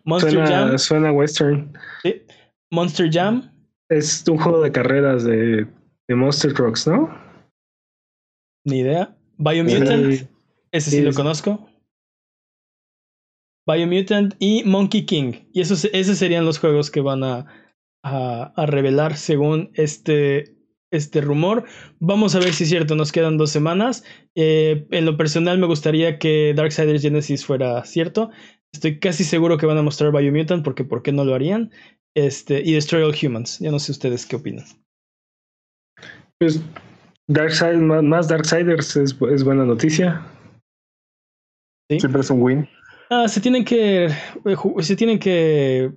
Speaker 1: Monster
Speaker 3: suena,
Speaker 1: Jam.
Speaker 3: Suena western.
Speaker 1: Sí. Monster Jam.
Speaker 3: Es un juego de carreras de, de Monster Trucks, ¿no?
Speaker 1: Ni idea. Biomutant. ese sí, lo conozco. Biomutant y Monkey King. Y esos, esos serían los juegos que van a, a, a, revelar según este, este rumor. Vamos a ver si es cierto, nos quedan dos semanas. Eh, en lo personal me gustaría que Darksiders Genesis fuera cierto. Estoy casi seguro que van a mostrar Biomutant porque ¿por qué no lo harían? Este, y Destroy All Humans. Ya no sé ustedes qué opinan.
Speaker 3: Pues Darksiders, más Darksiders es, es buena noticia.
Speaker 2: Siempre es un win.
Speaker 1: Ah, se tienen que. Eh, se tienen que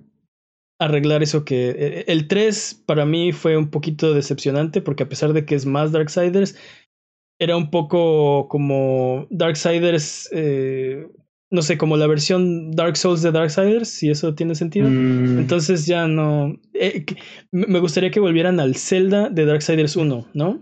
Speaker 1: arreglar eso que. Eh, el 3 para mí fue un poquito decepcionante porque a pesar de que es más Darksiders, era un poco como Darksiders. Eh, no sé, como la versión Dark Souls de Darksiders, si eso tiene sentido. Mm. Entonces ya no. Eh, me gustaría que volvieran al Zelda de Darksiders 1, ¿no?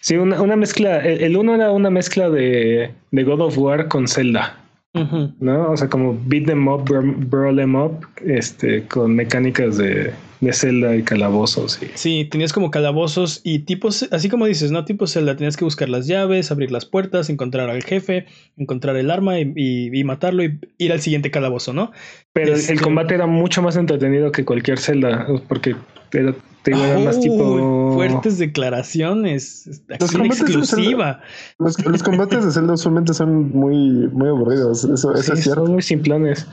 Speaker 3: Sí, una, una mezcla. El 1 era una mezcla de, de, God of War con Zelda. ¿No? O sea, como beat them up, brawl them up, este, con mecánicas de, de Zelda y calabozos. Y...
Speaker 1: Sí, tenías como calabozos y tipos, así como dices, ¿no? Tipo Zelda, tenías que buscar las llaves, abrir las puertas, encontrar al jefe, encontrar el arma y, matarlo y ir al siguiente calabozo, ¿no?
Speaker 3: Pero el este combate era mucho más entretenido que cualquier Zelda, porque era, te más tipo...
Speaker 1: Fuertes declaraciones, acción exclusiva.
Speaker 2: los, combates de Zelda usualmente son muy, muy aburridos, eso, es cierto.
Speaker 3: Son muy simplones.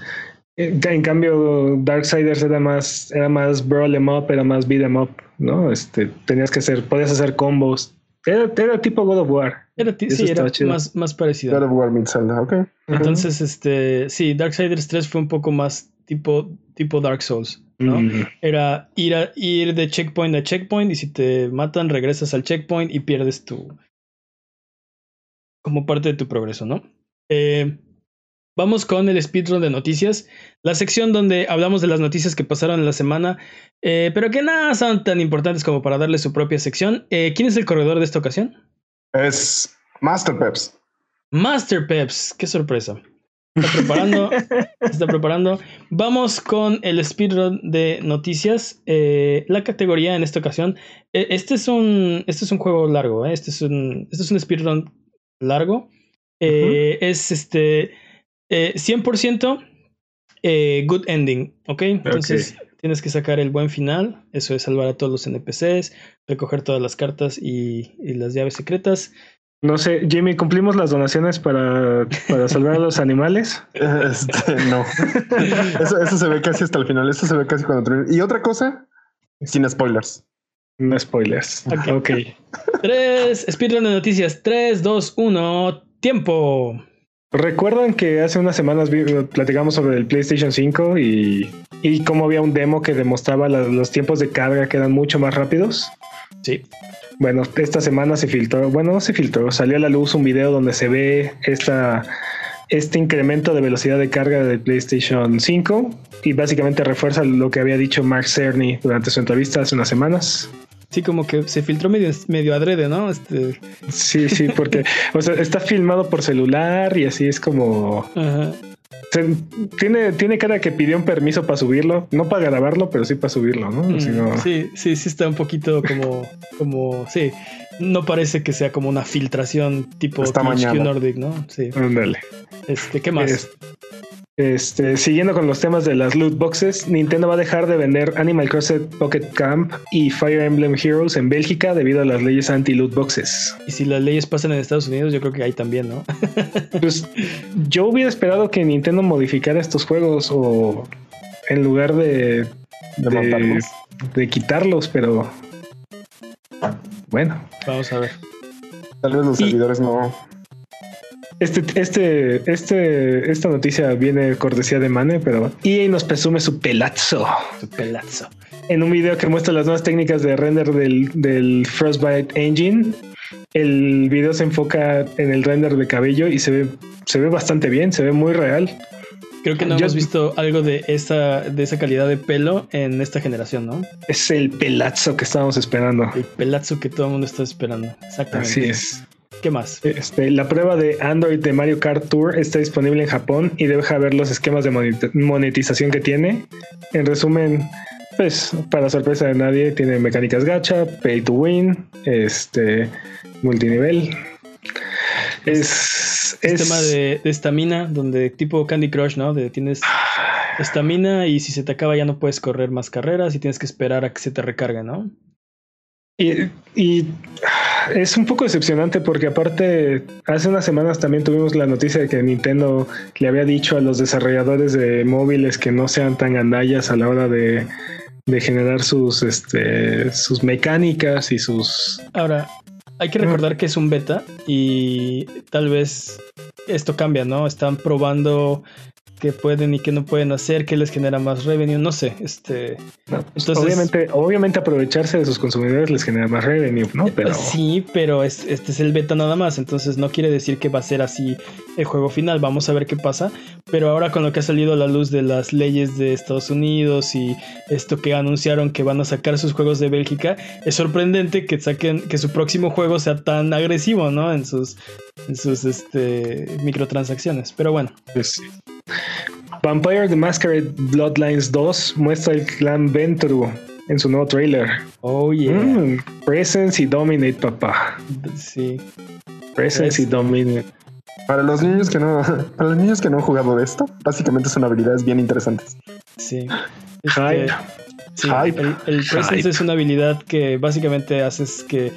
Speaker 3: En cambio, Darksiders era más, era más brawl em up, era más beat em up, ¿no? Este, tenías que hacer, podías hacer combos. Era, era tipo God of War.
Speaker 1: Era, sí, era más, más parecido.
Speaker 2: God of War Zelda, ok.
Speaker 1: Entonces, este, sí, Darksiders 3 fue un poco más tipo, tipo Dark Souls, ¿no? Era ir, a, ir de checkpoint a checkpoint y si te matan, regresas al checkpoint y pierdes tu. como parte de tu progreso, ¿no? Eh, Vamos con el speedrun de noticias, la sección donde hablamos de las noticias que pasaron en la semana, eh, pero que nada son tan importantes como para darle su propia sección. Eh, ¿Quién es el corredor de esta ocasión?
Speaker 2: Es Master Peps.
Speaker 1: Master Peps, qué sorpresa. Está preparando, está preparando. Vamos con el speedrun de noticias. Eh, la categoría en esta ocasión. Este es un. Este es un juego largo. Este es un. Este es un speedrun largo. Es este. 100% good ending. ¿Ok? Entonces. Tienes que sacar el buen final, eso es salvar a todos los NPCs, recoger todas las cartas y, y las llaves secretas.
Speaker 3: No sé, Jimmy, ¿cumplimos las donaciones para, para salvar a los animales?
Speaker 2: Este, no. Eso, se ve casi hasta el final. Eso se ve casi cuando termina. Y otra cosa, sin spoilers.
Speaker 3: No spoilers. Ok. okay.
Speaker 1: Tres, speedrun de noticias. Tres, dos, uno, tiempo.
Speaker 3: ¿Recuerdan que hace unas semanas platicamos sobre el PlayStation 5 y, y cómo había un demo que demostraba los tiempos de carga que eran mucho más rápidos?
Speaker 1: Sí.
Speaker 3: Bueno, esta semana se filtró, bueno, no se filtró, salió a la luz un video donde se ve esta, este incremento de velocidad de carga del PlayStation 5 y básicamente refuerza lo que había dicho Mark Cerny durante su entrevista hace unas semanas.
Speaker 1: Sí, como que se filtró medio, medio adrede, ¿no? Este...
Speaker 3: Sí, sí, porque o sea, está filmado por celular y así es como... Ajá tiene, tiene cara que pidió un permiso para subirlo, no para grabarlo, pero sí para subirlo, ¿no? Mm,
Speaker 1: sí, sí, sí está un poquito como, como, sí, no parece que sea como una filtración tipo Nordic, ¿no? Sí.
Speaker 3: Ándale.
Speaker 1: Este, ¿qué más?
Speaker 3: Este, siguiendo con los temas de las loot boxes, Nintendo va a dejar de vender Animal Crossing Pocket Camp y Fire Emblem Heroes en Bélgica debido a las leyes anti-loot boxes.
Speaker 1: Y si las leyes pasan en Estados Unidos, yo creo que ahí también, ¿no?
Speaker 3: pues yo hubiera esperado que Nintendo modificara estos juegos o en lugar de, de, de quitarlos, pero bueno.
Speaker 1: Vamos a ver.
Speaker 2: Tal vez los servidores no,
Speaker 3: este, este, este, esta noticia viene cortesía de Mane, pero EA nos presume su pelazo.
Speaker 1: Su pelazo.
Speaker 3: En un video que muestra las nuevas técnicas de render del, del Frostbite Engine, el video se enfoca en el render de cabello y se ve, se ve bastante bien, se ve muy real.
Speaker 1: Creo que no hemos visto algo de esa, de esa calidad de pelo en esta generación, ¿no?
Speaker 3: Es el pelazo que estábamos esperando.
Speaker 1: El pelazo que todo el mundo está esperando. Exactamente.
Speaker 3: Así es.
Speaker 1: ¿Qué más?
Speaker 3: Este, la prueba de Android de Mario Kart Tour está disponible en Japón y deja ver los esquemas de monetización que tiene. En resumen, pues para sorpresa de nadie, tiene mecánicas gacha, pay to win, este multinivel. Es,
Speaker 1: es tema de estamina, donde tipo Candy Crush, ¿no? De tienes estamina y si se te acaba ya no puedes correr más carreras y tienes que esperar a que se te recargue, ¿no?
Speaker 3: Y, es un poco decepcionante porque aparte hace unas semanas también tuvimos la noticia de que Nintendo le había dicho a los desarrolladores de móviles que no sean tan gandallas a la hora de, generar sus, este, sus mecánicas y sus...
Speaker 1: Ahora, hay que recordar que es un beta y tal vez esto cambia, ¿no? Están probando que pueden y que no pueden hacer, que les genera más revenue, no sé, este
Speaker 3: pues, entonces, obviamente, obviamente aprovecharse de sus consumidores les genera más revenue, ¿no?
Speaker 1: Eh, pero sí, pero este es el beta nada más, entonces no quiere decir que va a ser así el juego final, vamos a ver qué pasa, pero ahora con lo que ha salido a la luz de las leyes de Estados Unidos y esto que anunciaron que van a sacar sus juegos de Bélgica, es sorprendente que saquen que su próximo juego sea tan agresivo, ¿no? En sus en sus este microtransacciones, pero bueno.
Speaker 3: Pues Vampire the Masquerade Bloodlines 2 muestra el clan Ventru en su nuevo trailer.
Speaker 1: Oh, yeah.
Speaker 3: Mm, presence y Dominate, papá.
Speaker 1: Sí.
Speaker 3: Presence y Dominate.
Speaker 2: Para los niños que no, para los niños que no han jugado de esto, básicamente son habilidades bien interesantes.
Speaker 1: Sí. Este, el, Presence es una habilidad que básicamente haces que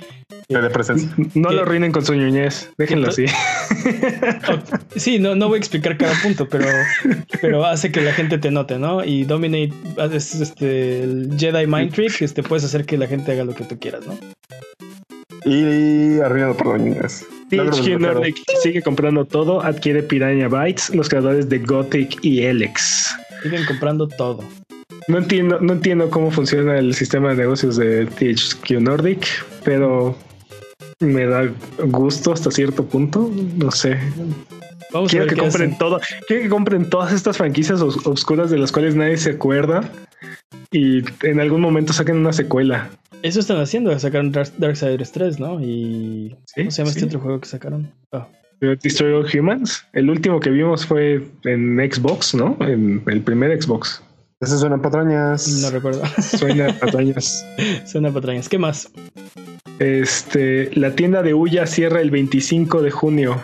Speaker 2: de presencia.
Speaker 3: No lo arruinen con su ñoñez, déjenlo así.
Speaker 1: Sí, no, no voy a explicar cada punto, pero, pero hace que la gente te note, ¿no? Y Dominate es este el Jedi Mind Trick, este puedes hacer que la gente haga lo que tú quieras, ¿no?
Speaker 2: Y arruinado por ñoñez.
Speaker 3: THQ Nordic sigue comprando todo, adquiere Piranha Bytes, los creadores de Gothic y Elex.
Speaker 1: Siguen comprando todo.
Speaker 3: No entiendo, no entiendo cómo funciona el sistema de negocios de THQ Nordic, pero me da gusto hasta cierto punto. No sé. Vamos quiero que compren todo. Quiero que compren todas estas franquicias oscuras de las cuales nadie se acuerda y en algún momento saquen una secuela.
Speaker 1: Eso están haciendo, sacaron Dark, Darksiders 3, ¿no? Y ¿cómo se llama este otro juego que sacaron? Ah,
Speaker 3: Destroy All Humans. El último que vimos fue en Xbox, ¿no? En el primer Xbox.
Speaker 2: Eso suena patrañas.
Speaker 1: No recuerdo.
Speaker 3: Suena patrañas.
Speaker 1: suena patrañas. ¿Qué más?
Speaker 3: Este, la tienda de Uya cierra el 25 de junio.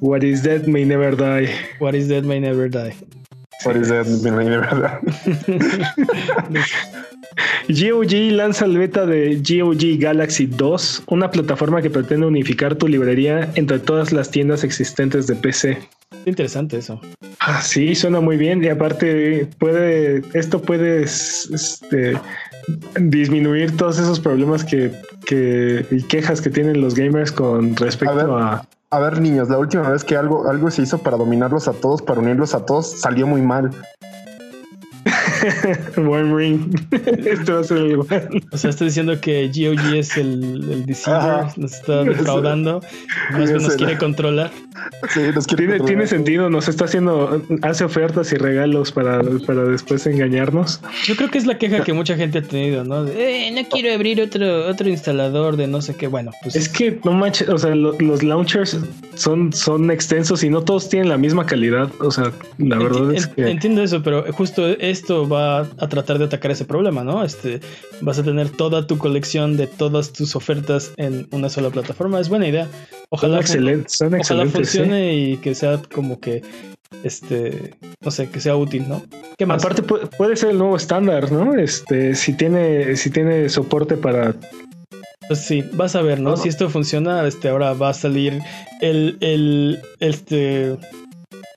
Speaker 3: What is dead may never die.
Speaker 1: What is dead may never die.
Speaker 2: What is dead may never die.
Speaker 3: GOG lanza el beta de GOG Galaxy 2, una plataforma que pretende unificar tu librería entre todas las tiendas existentes de PC.
Speaker 1: Interesante eso.
Speaker 3: Ah, sí, suena muy bien y aparte puede, esto puede este, disminuir todos esos problemas que, que, y quejas que tienen los gamers con respecto a,
Speaker 2: a ver, niños, la última vez que algo, algo se hizo para dominarlos a todos, para unirlos a todos, salió muy mal.
Speaker 3: One Ring. Esto va a ser el
Speaker 1: O sea, estoy diciendo que GOG es el, el deceiver, nos está defraudando, más nos quiere controlar.
Speaker 3: Sí, nos quiere tiene, tiene sentido, nos está haciendo, hace ofertas y regalos para, para después engañarnos.
Speaker 1: Yo creo que es la queja que mucha gente ha tenido, ¿no? Eh, no quiero abrir otro, otro instalador de no sé qué. Bueno,
Speaker 3: pues. Es que no manches, o sea, los launchers son, son extensos y no todos tienen la misma calidad. O sea, la verdad es que.
Speaker 1: Entiendo eso, pero justo esto va a tratar de atacar ese problema, ¿no? Este, vas a tener toda tu colección de todas tus ofertas en una sola plataforma. Es buena idea. Ojalá, ojalá funcione y que sea como que, este, no sé, que sea útil, ¿no?
Speaker 3: ¿Qué más? Aparte puede, ser el nuevo estándar, ¿no? Este, si tiene, si tiene soporte para
Speaker 1: pues sí, vas a ver, ¿no? Si esto funciona, este, ahora va a salir el, el, este,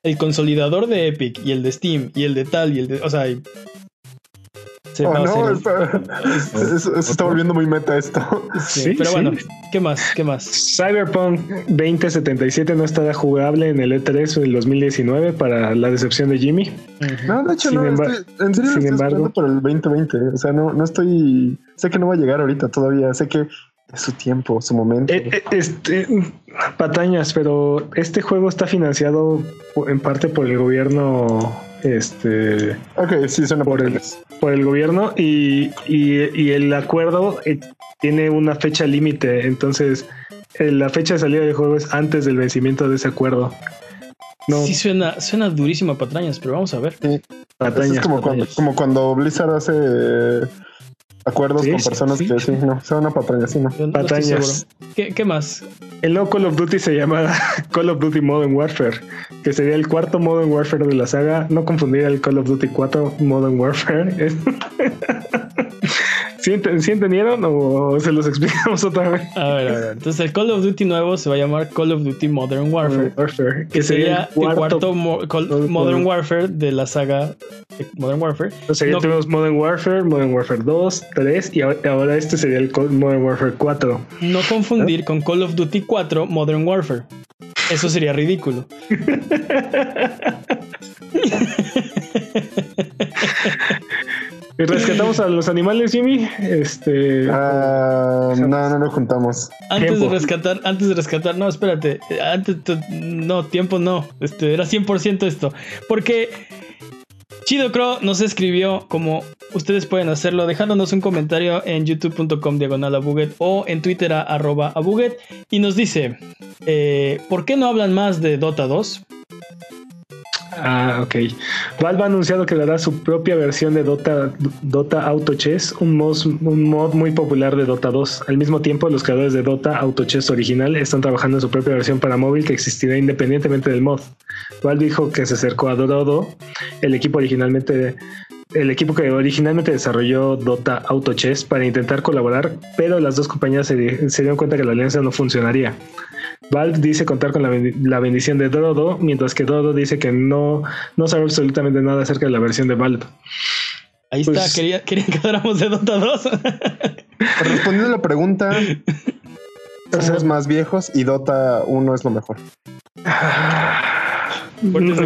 Speaker 1: el consolidador de Epic y el de Steam y el de tal y el de. O sea,
Speaker 2: se oh, no, está, está volviendo muy meta esto.
Speaker 1: Sí, pero bueno, ¿qué más? ¿Qué más?
Speaker 3: Cyberpunk 2077 no estará jugable en el E3 del 2019 para la decepción de Jimmy.
Speaker 2: No, de hecho, no. Estoy, en serio, sin embargo, por el 2020. O sea, no, no estoy. Sé que no va a llegar ahorita todavía. Sé que su tiempo, su momento.
Speaker 3: Eh, eh, este, patañas, pero este juego está financiado en parte por el gobierno. Este.
Speaker 2: Ok, sí, suena
Speaker 3: por, el, por el gobierno y, y, el acuerdo eh, tiene una fecha límite. Entonces, la fecha de salida del juego es antes del vencimiento de ese acuerdo.
Speaker 1: No. Sí, suena, suena durísimo a patrañas, pero vamos a ver.
Speaker 2: Patrañas, es como, Cuando, como cuando Blizzard hace acuerdos con personas que sí, no, son una patraña, sí, no.
Speaker 1: Patrañas. ¿Qué, ¿Qué, más?
Speaker 3: El nuevo Call of Duty se llama Call of Duty Modern Warfare, que sería el cuarto Modern Warfare de la saga. No confundir el Call of Duty 4 Modern Warfare. ¿Sí, entendieron o se los explicamos otra vez?
Speaker 1: A ver, a ver. Entonces el Call of Duty nuevo se va a llamar Call of Duty Modern Warfare.
Speaker 3: Warfare
Speaker 1: que sería el cuarto, Modern Warfare de la saga Modern Warfare.
Speaker 3: Entonces ya tenemos Modern Warfare, Modern Warfare 2, 3 y ahora este sería el Modern Warfare 4.
Speaker 1: No confundir con Call of Duty 4 Modern Warfare. Eso sería ridículo.
Speaker 3: ¿Rescatamos a los animales, Jimmy? Este.
Speaker 2: Ah, no, no lo juntamos.
Speaker 1: Antes de rescatar, antes de rescatar, no, espérate. Antes, no, tiempo no. Este, era 100% esto. Porque Chido Crow nos escribió como ustedes pueden hacerlo dejándonos un comentario en youtube.com diagonal abuget o en twitter a arroba abuget y nos dice eh, ¿por qué no hablan más de Dota 2?
Speaker 3: Ah, ok. Valve ha anunciado que dará su propia versión de Dota, Dota Auto Chess, un mod, muy popular de Dota 2. Al mismo tiempo, los creadores de Dota Auto Chess original están trabajando en su propia versión para móvil que existirá independientemente del mod. Valve dijo que se acercó a Dodo, el equipo originalmente el equipo que originalmente desarrolló Dota Auto Chess para intentar colaborar, pero las dos compañías se dieron cuenta que la alianza no funcionaría. Valve dice contar con la, bendición de Dodo, mientras que Dodo dice que no, no sabe absolutamente nada acerca de la versión de Valve.
Speaker 1: Ahí está, pues, quería, querían que habláramos de Dota 2.
Speaker 2: Respondiendo a la pregunta, somos más viejos y Dota 1 es lo mejor.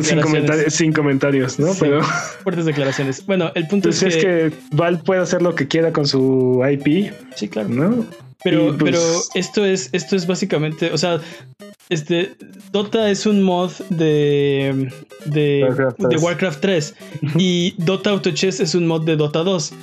Speaker 3: Sin comentarios, sin comentarios, ¿no? Pero
Speaker 1: fuertes declaraciones. Bueno, el punto
Speaker 3: pues es, que... es que Valve puede hacer lo que quiera con su IP.
Speaker 1: Sí, claro. ¿no? Pero, pero pues, esto es, esto es básicamente, o sea, este Dota es un mod de de Warcraft 3, de Warcraft 3 y Dota Auto Chess es un mod de Dota 2.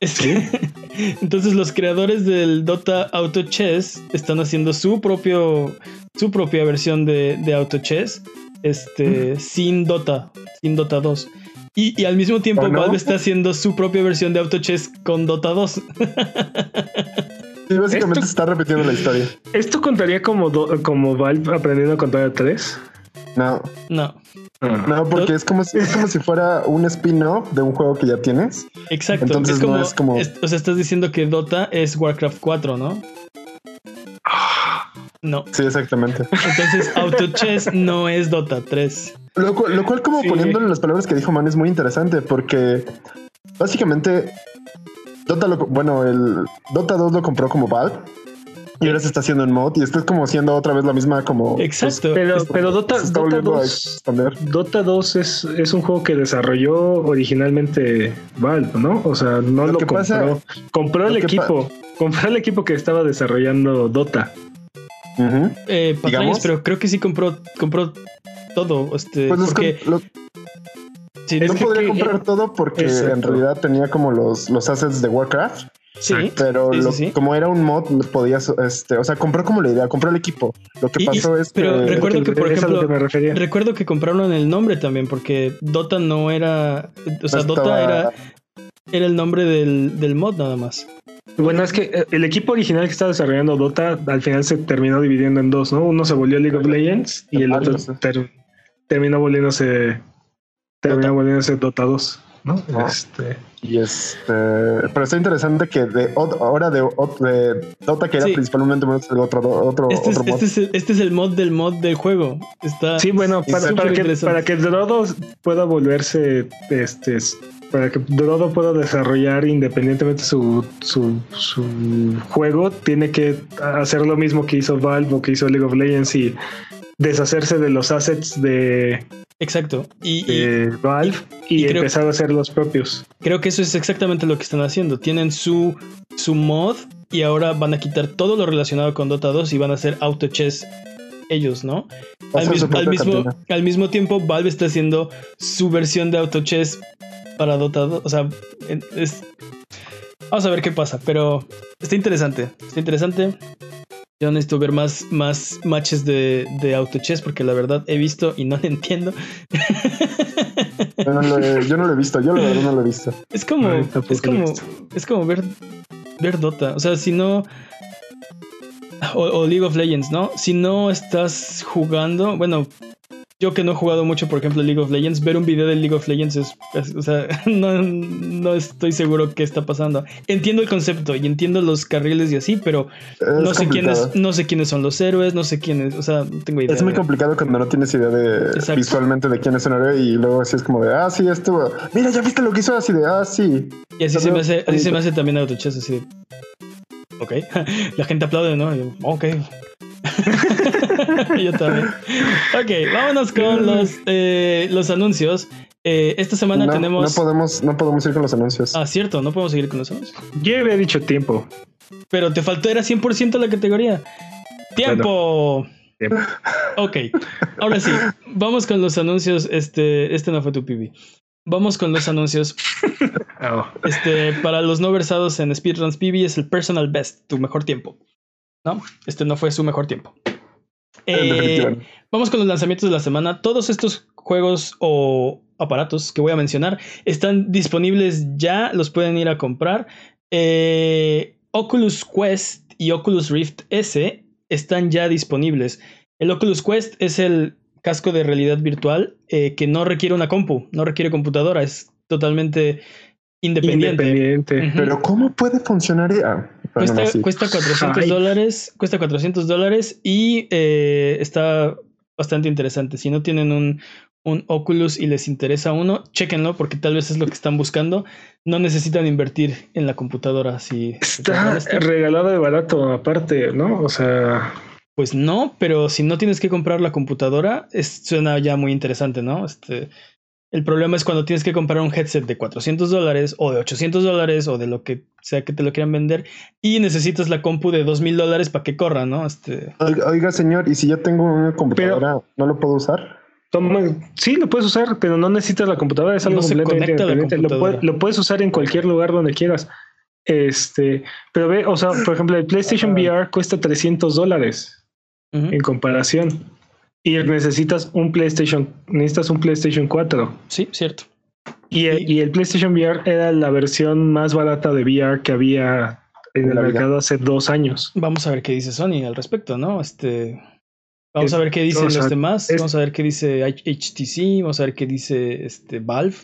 Speaker 1: entonces los creadores del Dota Auto Chess están haciendo su propio su propia versión de, de Auto Chess este, sin Dota, sin Dota 2. Y, al mismo tiempo Valve está haciendo su propia versión de Auto Chess con Dota 2.
Speaker 2: Sí, básicamente se está repitiendo la historia.
Speaker 3: ¿Esto contaría como, como Valve aprendiendo a contar 3?
Speaker 2: No.
Speaker 1: No.
Speaker 2: Ah. No, porque es como, si, es como si fuera un spin-off de un juego que ya tienes.
Speaker 1: Exacto. Entonces es como, es como... o sea, estás diciendo que Dota es Warcraft 4, ¿no? No.
Speaker 2: Sí, exactamente.
Speaker 1: Entonces, Auto Chess no es Dota 3.
Speaker 2: Lo, cual, como poniéndole las palabras que dijo Man, es muy interesante porque básicamente Dota lo, bueno, el Dota 2 lo compró como Valve y ahora se está haciendo en mod y esto es como siendo otra vez la misma como...
Speaker 1: Pues, Exacto.
Speaker 3: pero, pero Dota, Dota 2, Dota 2 es, es, un juego que desarrolló originalmente Valve, ¿no? O sea, no lo, compró. compró el equipo. Compró el equipo que estaba desarrollando Dota.
Speaker 1: eh, pero creo que sí compró, compró todo. Este, pues porque...
Speaker 2: no podría comprar todo porque en realidad tenía como los, los assets de Warcraft.
Speaker 1: Sí,
Speaker 2: pero como era un mod, podías, este, o sea, compró como la idea, compró el equipo. Lo que pasó es
Speaker 1: pero recuerdo que, por ejemplo, recuerdo que compraron el nombre también, porque Dota no era, o sea, Dota era, era el nombre del, del mod nada más.
Speaker 3: Bueno, es que eh, el equipo original que estaba desarrollando Dota al final se terminó dividiendo en dos, ¿no? Uno se volvió League of Legends y el otro terminó volviéndose terminó volviéndose Dota 2. ¿no?
Speaker 2: Este... Y este, pero está interesante que de ahora de, Dota que era principalmente el otro, otro,
Speaker 1: este,
Speaker 2: otro
Speaker 1: es, este, es este, es el, mod del mod del juego. Está
Speaker 3: sí, bueno, para, para que, para que Drodo pueda volverse este para que Drodo pueda desarrollar independientemente su, su, su, juego, tiene que hacer lo mismo que hizo Valve o que hizo League of Legends y deshacerse de los assets de,
Speaker 1: Exacto. Y,
Speaker 3: Valve y, empezar a hacer los propios.
Speaker 1: Creo que eso es exactamente lo que están haciendo. Tienen su, su mod y ahora van a quitar todo lo relacionado con Dota 2 y van a hacer auto chess ellos, ¿no? Al, mismo, al mismo, tiempo, Valve está haciendo su versión de auto chess para Dota 2. O sea, es... Vamos a ver qué pasa, pero está interesante. Está interesante. Yo necesito ver más, más matches de, de auto chess porque la verdad he visto y no lo entiendo.
Speaker 2: Yo no, lo he, yo no lo he visto, yo la verdad no lo he visto.
Speaker 1: Es como, es como, es como ver, ver Dota. O sea, si no. O, o, League of Legends, ¿no? Si no estás jugando, bueno, yo que no he jugado mucho, por ejemplo, League of Legends, ver un video de League of Legends es, o sea, no, estoy seguro qué está pasando. Entiendo el concepto y entiendo los carriles y así, pero no sé quiénes, no sé quiénes son los héroes, no sé quiénes, o sea, no tengo idea.
Speaker 2: Es muy complicado cuando no tienes idea de visualmente de quién es un héroe y luego así es como de, ah, sí, esto, mira, ya viste lo que hizo así de, ah, sí.
Speaker 1: Y así se me hace, así se me hace también Autochess, así de, ok, la gente aplaude, ¿no? ok, Yo también. Ok, vámonos con los, eh, los anuncios. Eh, esta semana tenemos.
Speaker 2: No podemos, no podemos ir con los anuncios.
Speaker 1: Ah, cierto, no podemos seguir con los anuncios.
Speaker 3: Yo había dicho tiempo.
Speaker 1: Pero te faltó, era 100% la categoría. ¡Tiempo! Ok, ahora sí, vamos con los anuncios. Este, este no fue tu PB. Vamos con los anuncios. Oh. Este, para los no versados en Speedruns PB es el personal best, tu mejor tiempo. ¿No? Este no fue su mejor tiempo. Eh, vamos con los lanzamientos de la semana. Todos estos juegos o aparatos que voy a mencionar están disponibles ya, los pueden ir a comprar. Eh, Oculus Quest y Oculus Rift S están ya disponibles. El Oculus Quest es el casco de realidad virtual eh, que no requiere una compu, no requiere computadora, es totalmente independiente.
Speaker 2: Pero ¿cómo puede funcionar?
Speaker 1: Cuesta, cuesta 400 dólares, cuesta 400 dólares y eh, está bastante interesante. Si no tienen un, un Oculus y les interesa uno, chequenlo porque tal vez es lo que están buscando. No necesitan invertir en la computadora. Si
Speaker 3: está regalado de barato aparte, ¿no? O sea...
Speaker 1: Pues no, pero si no tienes que comprar la computadora, es, suena ya muy interesante, ¿no? Este, el problema es cuando tienes que comprar un headset de 400 dólares o de 800 dólares o de lo que sea que te lo quieran vender y necesitas la compu de 2000 dólares para que corra, ¿no? Este...
Speaker 2: Oiga, señor, ¿y si yo tengo una computadora, no lo puedo usar?
Speaker 3: sí, lo puedes usar, pero no necesitas la computadora, es algo completamente diferente. Lo, puedes usar en cualquier lugar donde quieras. Este, pero ve, o sea, por ejemplo, el PlayStation VR cuesta 300 dólares. en comparación. Y necesitas un PlayStation, necesitas un PlayStation 4.
Speaker 1: Sí, cierto.
Speaker 3: Y, el PlayStation VR era la versión más barata de VR que había en el mercado hace dos años.
Speaker 1: Vamos a ver qué dice Sony al respecto, ¿no? Este, vamos a ver qué dicen los demás. Vamos a ver qué dice HTC. Vamos a ver qué dice este Valve.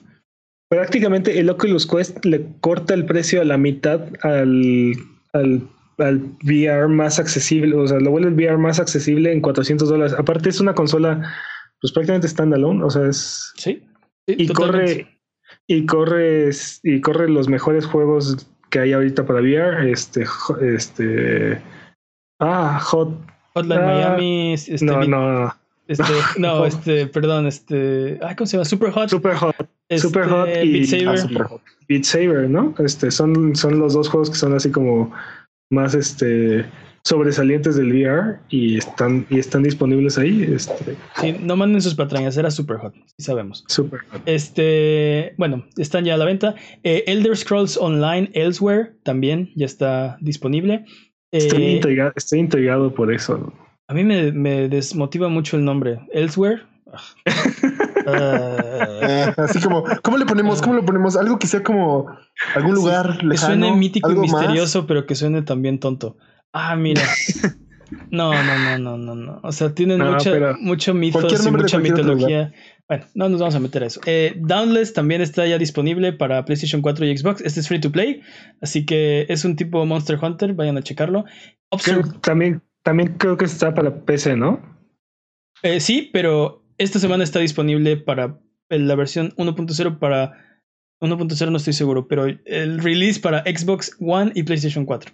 Speaker 3: Prácticamente el Oculus Quest le corta el precio a la mitad al, al, al VR más accesible. O sea, lo vuelve el VR más accesible en 400 dólares. Aparte, es una consola, pues prácticamente standalone. O sea, es.
Speaker 1: Sí.
Speaker 3: y corre y corres y corre los mejores juegos que hay ahorita para VR. Este, este, ah, Hot.
Speaker 1: Hotline ah, Miami. Este,
Speaker 3: no, no,
Speaker 1: este, no, este, perdón, este, ay, ¿cómo se llama? Super Hot.
Speaker 3: Super Hot. Super este, Hot y
Speaker 1: Beat Saber.
Speaker 3: Ah, Beat Saber, ¿no? Este, son, son los dos juegos que son así como más, este, sobresalientes del VR y están, y están disponibles ahí. Este.
Speaker 1: Sí, no manden sus patrañas, era super hot, sí sabemos.
Speaker 3: Super hot.
Speaker 1: Este, bueno, están ya a la venta. Eh, Elder Scrolls Online Elsewhere también ya está disponible.
Speaker 3: estoy, eh, intrigado, estoy intrigado por eso.
Speaker 1: A mí me, me desmotiva mucho el nombre. Elsewhere.
Speaker 2: Ah. así como, ¿cómo le ponemos? ¿Cómo le ponemos? Algo que sea como algún lugar lejano.
Speaker 1: Que suene mítico y misterioso, pero que suene también tonto. Ah, mira. No, no, no, no, no, no. O sea, tienen mucha, mucho mitos y mucha mitología. Bueno, no nos vamos a meter a eso. Eh, Downless también está ya disponible para PlayStation 4 y Xbox. Este es free to play, así que es un tipo Monster Hunter. Vayan a checarlo.
Speaker 3: también, también creo que está para PC, ¿no?
Speaker 1: Eh, sí, pero esta semana está disponible para la versión 1.0 para 1.0 no estoy seguro, pero el release para Xbox One y PlayStation 4.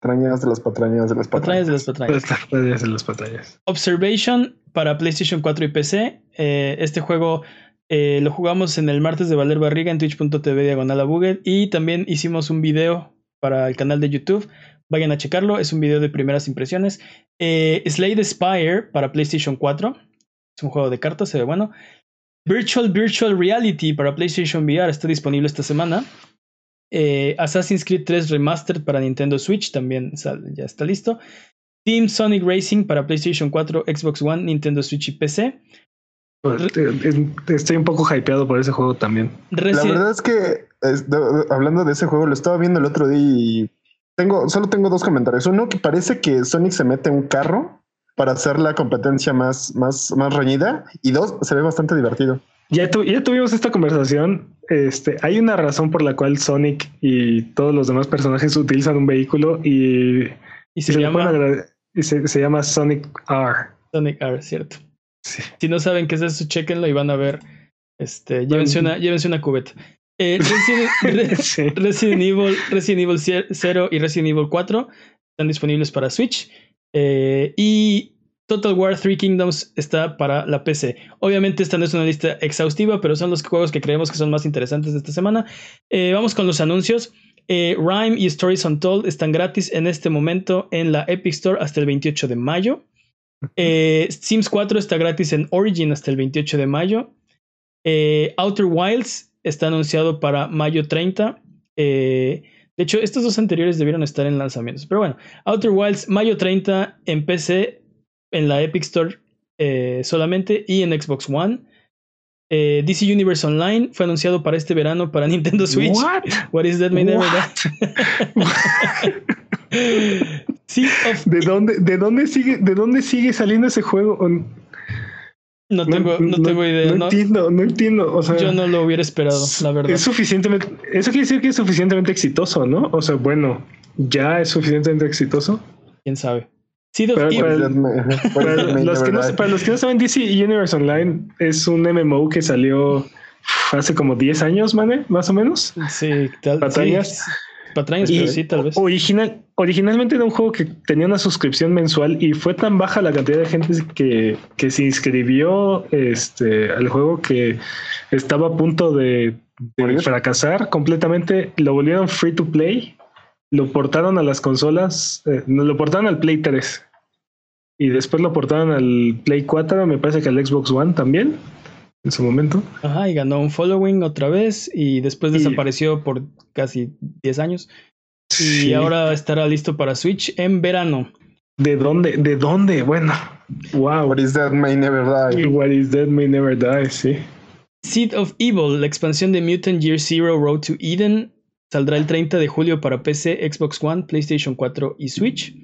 Speaker 2: Patrañas de las patrañas de las patrañas.
Speaker 1: de las patrañas.
Speaker 3: patrañas de las patrañas.
Speaker 1: Observation para PlayStation 4 y PC. Eh, este juego eh, lo jugamos en el martes de Valer Barriga en twitch.tv diagonal a Google. Y también hicimos un video para el canal de YouTube. Vayan a checarlo. Es un video de primeras impresiones. Eh, Slade Spire para PlayStation 4. Es un juego de cartas, se ve bueno. Virtual Virtual Reality para PlayStation VR está disponible esta semana. Eh, Assassin's Creed 3 Remastered para Nintendo Switch también ya está listo. Team Sonic Racing para PlayStation 4, Xbox One, Nintendo Switch y PC.
Speaker 3: Pues, estoy un poco hypeado por ese juego también.
Speaker 2: La verdad es que hablando de ese juego, lo estaba viendo el otro día y tengo, solo tengo dos comentarios. Uno que parece que Sonic se mete en un carro para hacer la competencia más, más, más reñida. Y dos, se ve bastante divertido.
Speaker 3: Ya, ya tuvimos esta conversación. Este, hay una razón por la cual Sonic y todos los demás personajes utilizan un vehículo y,
Speaker 1: se, llama
Speaker 3: se, llama Sonic R.
Speaker 1: Sonic R, cierto. Si no saben qué es eso, chequenlo y van a ver. Este, llévense una, llévense una cubeta. Eh, Resident, Evil, Resident Evil 0 y Resident Evil 4 están disponibles para Switch. Eh, y Total War Three Kingdoms está para la PC. Obviamente esta no es una lista exhaustiva, pero son los juegos que creemos que son más interesantes de esta semana. Eh, vamos con los anuncios. Eh, Rhyme y Stories Untold están gratis en este momento en la Epic Store hasta el 28 de mayo. Eh, Sims 4 está gratis en Origin hasta el 28 de mayo. Outer Wilds está anunciado para mayo 30. De hecho, estos dos anteriores debieron estar en lanzamientos. Pero bueno, Outer Wilds, mayo 30 en PC, en la Epic Store eh, solamente y en Xbox One. Eh, DC Universe Online fue anunciado para este verano para Nintendo Switch.
Speaker 3: What?
Speaker 1: What is that,
Speaker 3: ¿De dónde, de dónde sigue, de dónde sigue saliendo ese juego?
Speaker 1: No tengo, no, tengo idea.
Speaker 3: No, entiendo, no entiendo. O sea,
Speaker 1: yo no lo hubiera esperado, la verdad.
Speaker 3: Es suficientemente, eso quiere decir que es suficientemente exitoso, ¿no? O sea, bueno, ya es suficientemente exitoso.
Speaker 1: Quién sabe
Speaker 3: para, los que no, saben, DC Universe Online es un MMO que salió hace como 10 años, mane, más o menos.
Speaker 1: Sí, tal Patrañas. Patrañas, pero sí, tal vez.
Speaker 3: Original, originalmente era un juego que tenía una suscripción mensual y fue tan baja la cantidad de gente que, que se inscribió este, al juego que estaba a punto de, de fracasar completamente. Lo volvieron free to play lo portaron a las consolas, eh, lo portaron al Play 3 y después lo portaron al Play 4, me parece que al Xbox One también en su momento.
Speaker 1: Ajá, y ganó un following otra vez y después desapareció por casi 10 años. Y ahora estará listo para Switch en verano.
Speaker 3: ¿De dónde? ¿De dónde? Bueno, wow.
Speaker 2: What is that may never die.
Speaker 3: What is that may never die, sí.
Speaker 1: Seed of Evil, la expansión de Mutant Year Zero Road to Eden, saldrá el 30 de julio para PC, Xbox One, PlayStation 4 y Switch.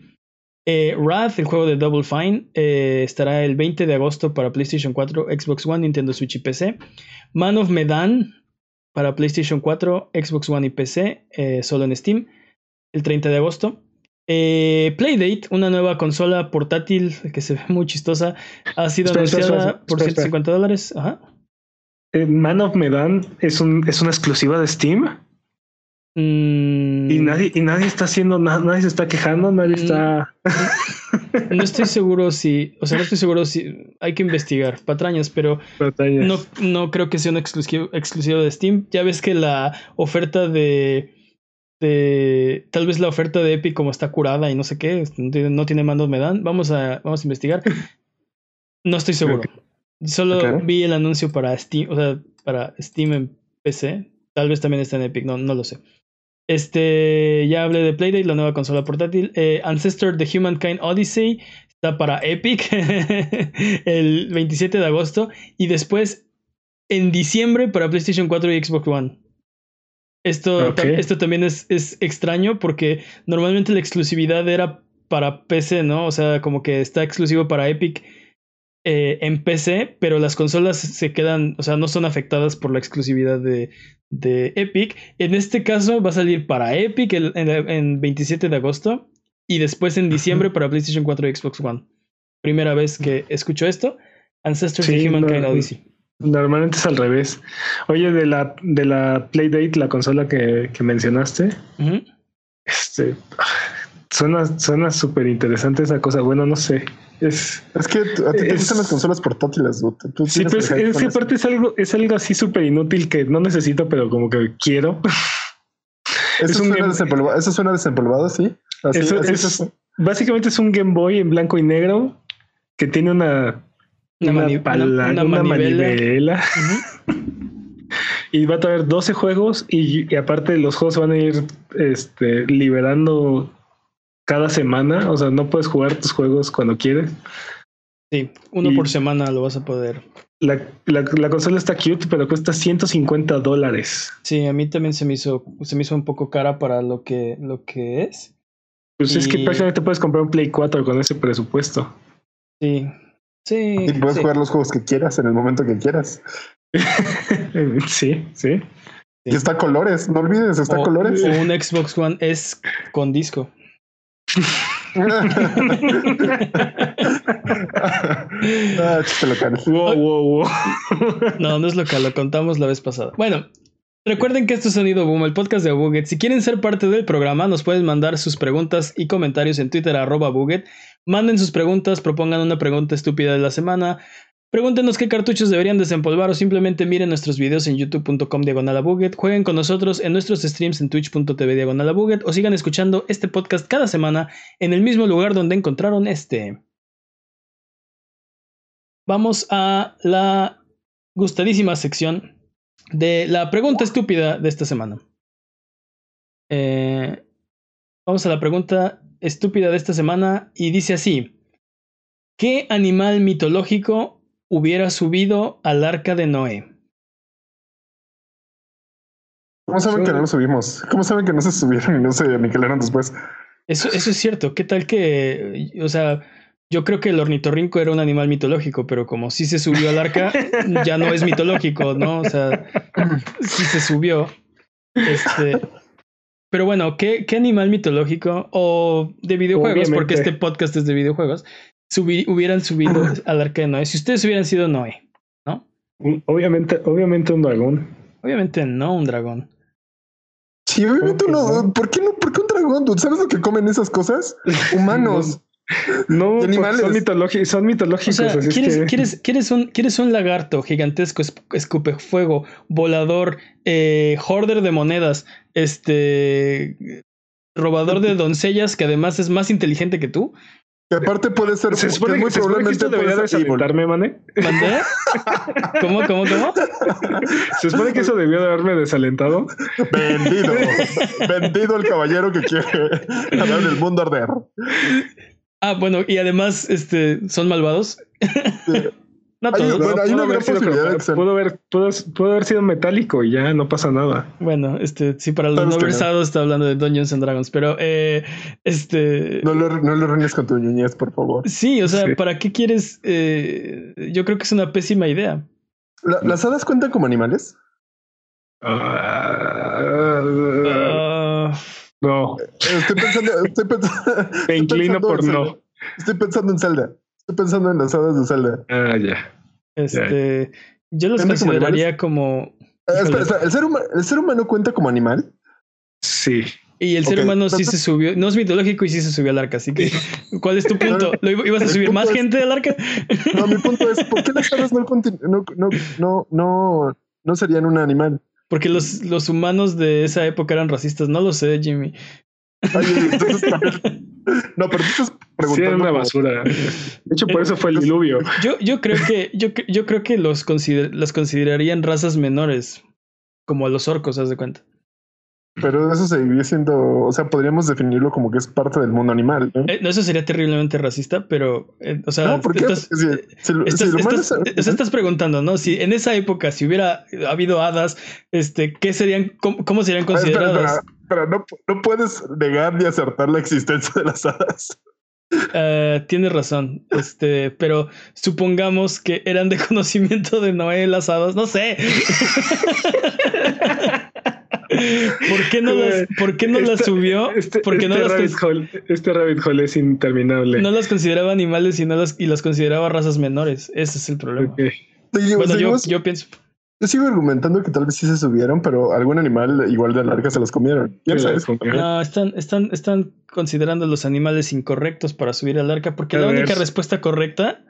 Speaker 1: Eh, Wrath, el juego de Double Fine, eh, estará el 20 de agosto para PlayStation 4, Xbox One, Nintendo Switch y PC. Man of Medan para PlayStation 4, Xbox One y PC, eh, solo en Steam, el 30 de agosto. Playdate, una nueva consola portátil que se ve muy chistosa, ha sido anunciada por 150 dólares.
Speaker 3: Man of Medan es, un, es una exclusiva de Steam. Mm. Y nadie, y nadie está haciendo nada, nadie se está quejando, nadie mm. está.
Speaker 1: No estoy seguro si, o sea, no estoy seguro si hay que investigar patrañas, pero No, no creo que sea un exclusivo, exclusivo de Steam. Ya ves que la oferta de, de, tal vez la oferta de Epic como está curada y no sé qué, no tiene, mandos me dan. Vamos a, vamos a investigar. No estoy seguro. Solo vi el anuncio para Steam, o sea, para Steam en PC. Tal vez también está en Epic, no, no lo sé. Este, ya hablé de Playdate, la nueva consola portátil. Eh, Ancestor The Humankind Odyssey está para Epic el 27 de agosto. Y después en diciembre para PlayStation 4 y Xbox One. Esto, esto también es, es extraño porque normalmente la exclusividad era para PC, ¿no? O sea, como que está exclusivo para Epic eh, en PC, pero las consolas se quedan, o sea, no son afectadas por la exclusividad de, de Epic. En este caso va a salir para Epic en, 27 de agosto y después en diciembre para PlayStation 4 y Xbox One. Primera vez que escucho esto. Ancestors sí, Humankind Odyssey.
Speaker 3: Normalmente es al revés. Oye, de la, de la Playdate, la consola que, mencionaste, este, suena súper interesante esa cosa. Bueno, no sé. Es,
Speaker 2: es que a ti te gustan las consolas portátiles.
Speaker 3: sí, pero es, que aparte es algo, es algo así súper inútil que no necesito, pero como que quiero.
Speaker 2: Eso, suena, desempolvado, eso suena desempolvado, sí.
Speaker 3: básicamente es un Game Boy en blanco y negro que tiene una,
Speaker 1: una, manivela.
Speaker 3: y va a traer 12 juegos y, y, aparte los juegos van a ir este, liberando cada semana, o sea, no puedes jugar tus juegos cuando quieres.
Speaker 1: Sí, uno por semana lo vas a poder.
Speaker 3: La, la, consola está cute, pero cuesta 150 dólares.
Speaker 1: Sí, a mí también se me hizo, se me hizo un poco cara para lo que, lo que es.
Speaker 3: Pues es que prácticamente puedes comprar un Play 4 con ese presupuesto.
Speaker 1: Sí. Sí.
Speaker 2: Y puedes jugar los juegos que quieras en el momento que quieras.
Speaker 3: sí, sí.
Speaker 2: Y está a colores, no olvides, está a colores.
Speaker 1: O un Xbox One es con disco.
Speaker 2: ah, local.
Speaker 3: Wow, wow, wow.
Speaker 1: no, no es local, lo contamos la vez pasada. Bueno, recuerden que esto es Sonido Boom, el podcast de Buget. Si quieren ser parte del programa, nos pueden mandar sus preguntas y comentarios en Twitter, arroba Buget. Manden sus preguntas, propongan una pregunta estúpida de la semana, Pregúntenos qué cartuchos deberían desempolvar o simplemente miren nuestros videos en youtube.com diagonal Jueguen con nosotros en nuestros streams en twitch.tv diagonal o sigan escuchando este podcast cada semana en el mismo lugar donde encontraron este. Vamos a la gustadísima sección de la pregunta estúpida de esta semana. Eh, vamos a la pregunta estúpida de esta semana y dice así. ¿Qué animal mitológico hubiera subido al arca de Noé.
Speaker 2: ¿Cómo saben que no lo subimos? ¿Cómo saben que no se subieron y no se aniquilaron después?
Speaker 1: Eso, eso es cierto. ¿Qué tal que, o sea, yo creo que el ornitorrinco era un animal mitológico, pero como sí se subió al arca, ya no es mitológico, ¿no? O sea, sí se subió. Este, pero bueno, ¿qué, qué animal mitológico o de videojuegos? Porque este podcast es de videojuegos hubieran subido al arca de Noé. Si ustedes hubieran sido Noé, ¿no?
Speaker 3: Obviamente, obviamente un dragón.
Speaker 1: Obviamente no un dragón.
Speaker 2: Sí, obviamente no. ¿Por qué no? ¿Por qué un dragón? ¿Sabes lo que comen esas cosas? Humanos.
Speaker 3: No, animales. son, mitológicos, son mitológicos. O sea,
Speaker 1: ¿quieres, ¿quieres, ¿quieres, un, ¿quieres, un, lagarto gigantesco, escupe fuego, volador, eh, hoarder de monedas, este robador de doncellas que además es más inteligente que tú?
Speaker 2: Que aparte puede ser.
Speaker 3: Se supone que, muy se probablemente que debería desalentarme, mané.
Speaker 1: ¿Mandé? ¿Cómo, cómo, cómo?
Speaker 3: Se supone que eso debió de haberme desalentado.
Speaker 2: Vendido. Vendido el caballero que quiere ganar el mundo arder.
Speaker 1: Ah, bueno, y además, este, son malvados.
Speaker 3: No todos. bueno, hay una gran posibilidad de pudo, haber, pudo, haber sido metálico y ya no pasa nada.
Speaker 1: Bueno, este, sí, para los no versados está hablando de Dungeons and Dragons, pero eh, este.
Speaker 2: No lo, no lo con tu niñez, por favor.
Speaker 1: Sí, o sea, ¿para qué quieres? Eh, yo creo que es una pésima idea.
Speaker 2: ¿Las hadas cuentan como animales?
Speaker 3: Ah, no.
Speaker 2: Estoy pensando. Estoy
Speaker 3: pensando Me inclino por no.
Speaker 2: Estoy pensando en Zelda. Estoy pensando en las hadas de Zelda.
Speaker 3: Ah, ya.
Speaker 1: Este. Yo los consideraría como.
Speaker 2: Ah, ¿El, ser ¿El ser humano cuenta como animal?
Speaker 3: Sí.
Speaker 1: Y el ser humano sí se subió, no es mitológico y sí se subió al arca, así que ¿cuál es tu punto? ¿Lo ibas a subir más gente al arca?
Speaker 2: No, mi punto es, ¿por qué las hadas no, no, no, no, no serían un animal?
Speaker 1: Porque los, los humanos de esa época eran racistas, no lo sé, Jimmy.
Speaker 2: No, pero tú estás preguntando. Sí,
Speaker 3: era una basura. De hecho, por eso fue el diluvio.
Speaker 1: Yo, yo creo que, yo, yo creo que los las considerarían razas menores, como los orcos, haz de cuenta.
Speaker 2: Pero eso seguiría siendo, o sea, podríamos definirlo como que es parte del mundo animal. ¿no?
Speaker 1: Eh, eso sería terriblemente racista, pero, eh, o sea,
Speaker 2: no, porque estás,
Speaker 1: estás, preguntando, ¿no? Si en esa época, si hubiera habido hadas, este, ¿qué serían, cómo, serían consideradas?
Speaker 2: Pero, no, no, puedes negar ni acertar la existencia de las hadas.
Speaker 1: Uh, tienes razón, este, pero supongamos que eran de conocimiento de Noé las hadas, no sé. ¿Por qué no las, ¿por qué no las subió?
Speaker 3: Este,
Speaker 1: Porque
Speaker 3: este, no rabbit hole, este rabbit hole es interminable.
Speaker 1: No las consideraba animales y, no las, y las consideraba razas menores. Ese es el problema. bueno, yo, yo, pienso.
Speaker 2: Yo sigo argumentando que tal vez sí se subieron, pero algún animal igual de larga se los comieron.
Speaker 1: No, están, están, están considerando los animales incorrectos para subir al arca, porque la única respuesta correcta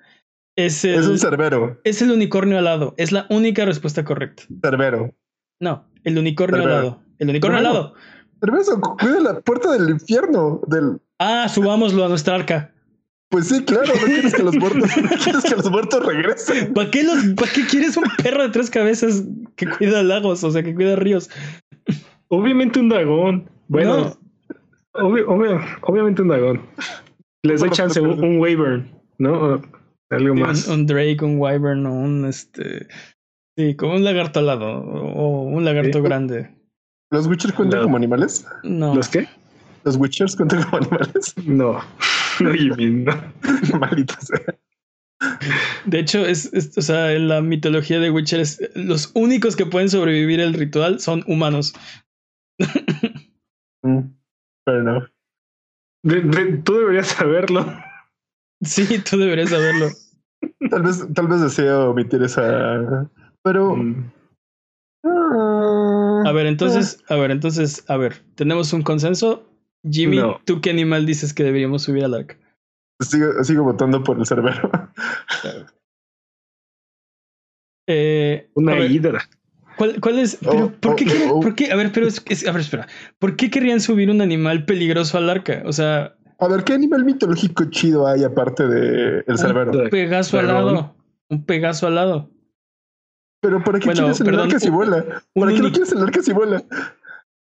Speaker 1: es el,
Speaker 2: Es un cerbero.
Speaker 1: Es el unicornio alado. Es la única respuesta correcta.
Speaker 2: Cerbero.
Speaker 1: No, el unicornio alado. El unicornio alado.
Speaker 2: Cerveza, cuida la puerta del infierno. Del...
Speaker 1: Ah, subámoslo a nuestra arca.
Speaker 2: Pues sí, claro, no quieres que los muertos, no quieres que los muertos regresen.
Speaker 1: ¿Para qué, los, ¿Para qué quieres un perro de tres cabezas que cuida lagos, o sea, que cuida ríos?
Speaker 3: Obviamente un dragón. Bueno, obviamente un dragón. Les doy chance, un, un wyvern, ¿no? algo más.
Speaker 1: Un, un, Drake, un wyvern o un este. Sí, como un lagarto alado o un lagarto grande.
Speaker 2: ¿Los Witchers cuentan como animales?
Speaker 1: No.
Speaker 3: ¿Los qué?
Speaker 2: ¿Los Witchers cuentan como animales?
Speaker 3: No.
Speaker 2: Sea.
Speaker 1: De hecho, es, o sea, en la mitología de Witcher los únicos que pueden sobrevivir el ritual son humanos.
Speaker 2: mm, pero no.
Speaker 3: tú deberías saberlo.
Speaker 1: Sí, tú deberías saberlo.
Speaker 2: Tal vez, tal vez deseo omitir esa pero. Mm.
Speaker 1: A ver, entonces, a ver, entonces, a ver, tenemos un consenso. Jimmy, ¿tú qué animal dices que deberíamos subir al arca?
Speaker 2: Sigo, votando por el cerbero.
Speaker 1: Eh,
Speaker 3: Una hidra.
Speaker 1: ¿Cuál, cuál es? Oh, ¿Por qué oh, oh. ¿Por qué? A ver, pero es, a ver, espera. ¿Por qué querrían subir un animal peligroso al arca? O sea.
Speaker 2: A ver, ¿qué animal mitológico chido hay aparte de el cerbero?
Speaker 1: Un pegaso alado. Un pegaso alado.
Speaker 2: Pero ¿para qué quieres el arca si vuela? ¿Para qué no quieres el arca si vuela?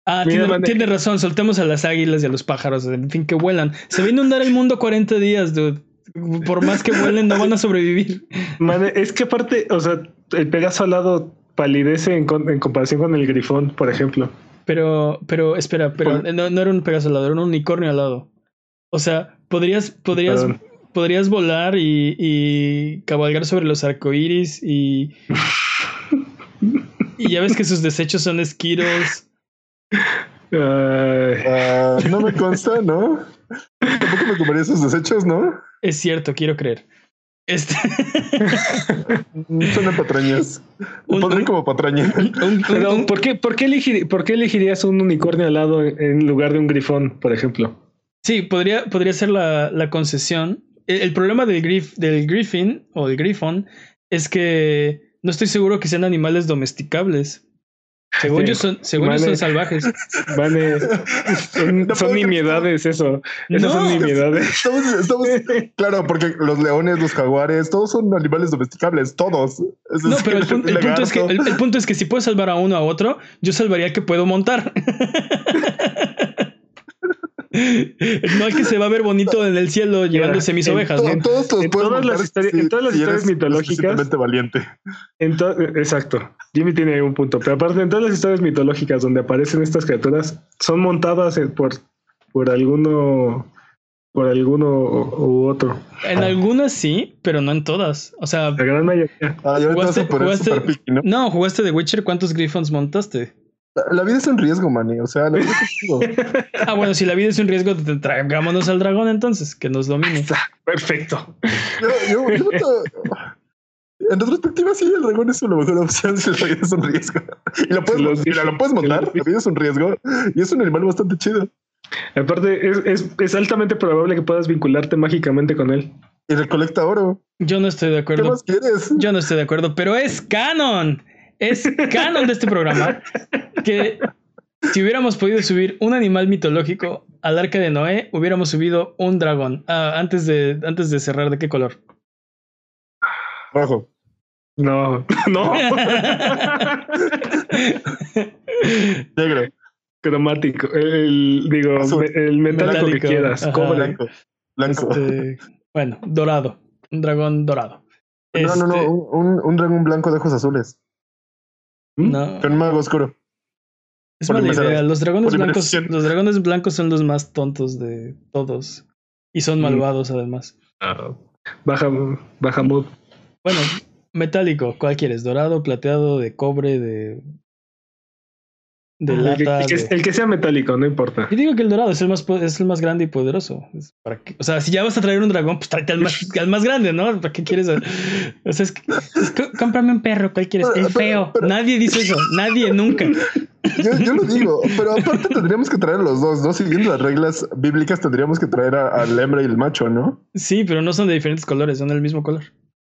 Speaker 1: Ah, tiene, razón, soltemos a las águilas y a los pájaros, en fin, que vuelan. Se va a inundar el mundo 40 días, dude. Por más que vuelen, no van a sobrevivir.
Speaker 3: es que aparte, o sea, el Pegaso alado palidece en, comparación con el grifón, por ejemplo.
Speaker 1: Pero, pero, espera, pero no, era un Pegaso alado, era un unicornio alado. O sea, podrías, podrías, podrías volar y, y cabalgar sobre los arcoíris y y ya ves que sus desechos son esquiros.
Speaker 2: Ah, no me consta, ¿no? Tampoco me comería esos desechos, ¿no?
Speaker 1: Es cierto, quiero creer. Este.
Speaker 2: Son patrañas. Pondré como patraña.
Speaker 3: ¿por, qué, por, qué ¿por qué elegirías un unicornio al lado en lugar de un grifón, por ejemplo?
Speaker 1: Sí, podría, podría ser la, la concesión. El, problema del, grif, del griffin o del grifón es que no estoy seguro que sean animales domesticables. Según yo son, según son salvajes.
Speaker 3: Vale. Son, nimiedades eso. Esas son nimiedades.
Speaker 2: Estamos, claro, porque los leones, los jaguares, todos son animales domesticables, todos.
Speaker 1: no, pero el, punto es que, el, punto es que si puedo salvar a uno a otro, yo salvaría que puedo montar. No es que se va a ver bonito en el cielo llevándose mis ovejas.
Speaker 3: En, todas las, historias mitológicas.
Speaker 2: valiente.
Speaker 3: exacto. Jimmy tiene un punto. Pero aparte, en todas las historias mitológicas donde aparecen estas criaturas, son montadas por, por alguno por alguno u otro.
Speaker 1: En algunas sí, pero no en todas. O sea,
Speaker 3: la gran mayoría.
Speaker 2: Ah, jugaste,
Speaker 1: ¿no? ¿no? jugaste The Witcher, ¿cuántos Griffons montaste?
Speaker 2: La, vida es un riesgo, Manny. O sea, la vida
Speaker 1: es Ah, bueno, si la vida es un riesgo, traigámonos al dragón entonces, que nos domine.
Speaker 3: Perfecto.
Speaker 2: Yo, yo, en retrospectiva, sí, el dragón es una mejor opción si la vida es un riesgo. Y lo puedes, mira, lo puedes montar, la vida es un riesgo y es un animal bastante chido.
Speaker 3: Aparte, es, es, es, altamente probable que puedas vincularte mágicamente con él.
Speaker 2: Y recolecta oro.
Speaker 1: Yo no estoy de acuerdo.
Speaker 2: ¿Qué más quieres?
Speaker 1: Yo no estoy de acuerdo, pero es canon. Es canon de este programa que si hubiéramos podido subir un animal mitológico al arca de Noé, hubiéramos subido un dragón. Ah, antes, de, antes de cerrar, ¿de qué color?
Speaker 2: Rojo.
Speaker 3: No, no.
Speaker 2: Negro
Speaker 3: cromático, el, digo, el metálico, que quieras,
Speaker 2: blanco. blanco.
Speaker 1: Este, bueno, dorado, un dragón dorado.
Speaker 2: No, no, no, este un, un, dragón blanco de ojos azules.
Speaker 1: ¿Mm? No.
Speaker 2: Con mago oscuro.
Speaker 1: Es mala idea. Los dragones blancos, los dragones blancos son los más tontos de todos. Y son mm. malvados además.
Speaker 3: Ah, baja, baja mood.
Speaker 1: Bueno, metálico, ¿cuál quieres? ¿Dorado, plateado, de cobre, de de lata.
Speaker 3: El que, sea metálico, no importa.
Speaker 1: Yo digo que el dorado es el más, es el más grande y poderoso. Para o sea, si ya vas a traer un dragón, pues tráete al más, al más grande, ¿no? ¿Para qué quieres? O sea, es que, cómprame un perro, ¿cuál quieres? El feo. Nadie dice eso, nadie, nunca.
Speaker 2: Yo, yo, lo digo, pero aparte tendríamos que traer los dos, ¿no? Siguiendo las reglas bíblicas, tendríamos que traer al hembra y el macho, ¿no?
Speaker 1: Sí, pero no son de diferentes colores, son del mismo color.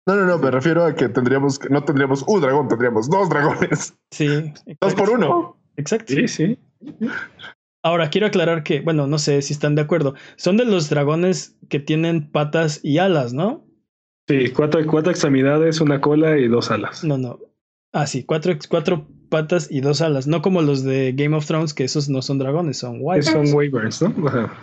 Speaker 2: No, no, no, me refiero a que tendríamos, no tendríamos un dragón, tendríamos dos dragones.
Speaker 1: Sí.
Speaker 2: Dos por uno.
Speaker 1: Exacto.
Speaker 3: Sí, sí.
Speaker 1: Ahora, quiero aclarar que, bueno, no sé si están de acuerdo. Son de los dragones que tienen patas y alas, ¿no?
Speaker 3: Sí, cuatro, cuatro extremidades, una cola y dos alas.
Speaker 1: No, no. Ah, sí, cuatro, cuatro patas y dos alas. No como los de Game of Thrones, que esos no son dragones, son wyverns.
Speaker 3: Son wyverns, ¿no? Ajá.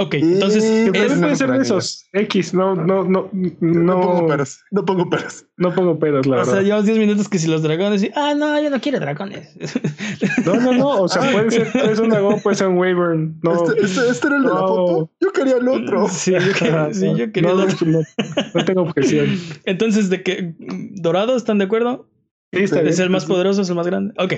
Speaker 1: Ok, entonces.
Speaker 3: Es, puede ser de esos. X, no, no, no. No,
Speaker 2: no pongo peras. No pongo peras.
Speaker 3: No pongo peras, la verdad.
Speaker 1: O sea, llevamos 10 minutos que si los dragones. Y, ah, no, yo no quiero dragones.
Speaker 3: No, no, no. O sea, puede ser, puede ser un dragón, puede ser un Wyvern. No.
Speaker 2: Este, este, este era el de la foto. Yo quería el otro.
Speaker 1: Sí, yo quería, sí, yo quería el otro.
Speaker 3: No, tengo objeción.
Speaker 1: Entonces, ¿de qué? ¿Dorado? ¿Están de acuerdo? Es el más poderoso, es el más grande. Ok.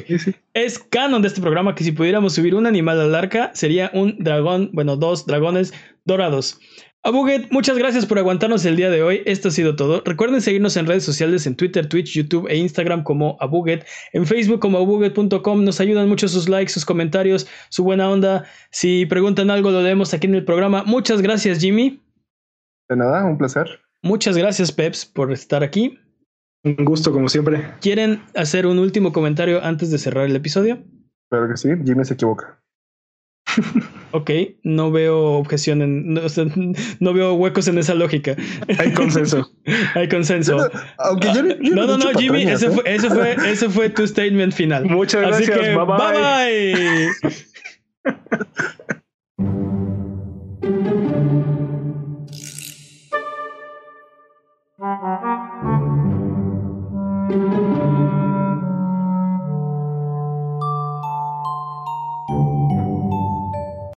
Speaker 1: Es canon de este programa que si pudiéramos subir un animal al arca, sería un dragón, bueno, dos dragones dorados. Abuget, muchas gracias por aguantarnos el día de hoy. Esto ha sido todo. Recuerden seguirnos en redes sociales en Twitter, Twitch, YouTube e Instagram como Abuget. En Facebook como abuget.com. Nos ayudan mucho sus likes, sus comentarios, su buena onda. Si preguntan algo, lo leemos aquí en el programa. Muchas gracias, Jimmy.
Speaker 2: De nada, un placer.
Speaker 1: Muchas gracias, Peps, por estar aquí.
Speaker 3: Un gusto, como siempre.
Speaker 1: ¿Quieren hacer un último comentario antes de cerrar el episodio?
Speaker 2: Claro que sí, Jimmy se equivoca.
Speaker 1: ok, no veo objeción en, no, veo huecos en esa lógica.
Speaker 3: Hay consenso.
Speaker 1: Hay consenso. No, no, no, Jimmy, patrañas, ese, ¿eh? fue, ese, fue, ese, fue, tu statement final.
Speaker 3: Muchas gracias. Bye bye. bye, bye. thank you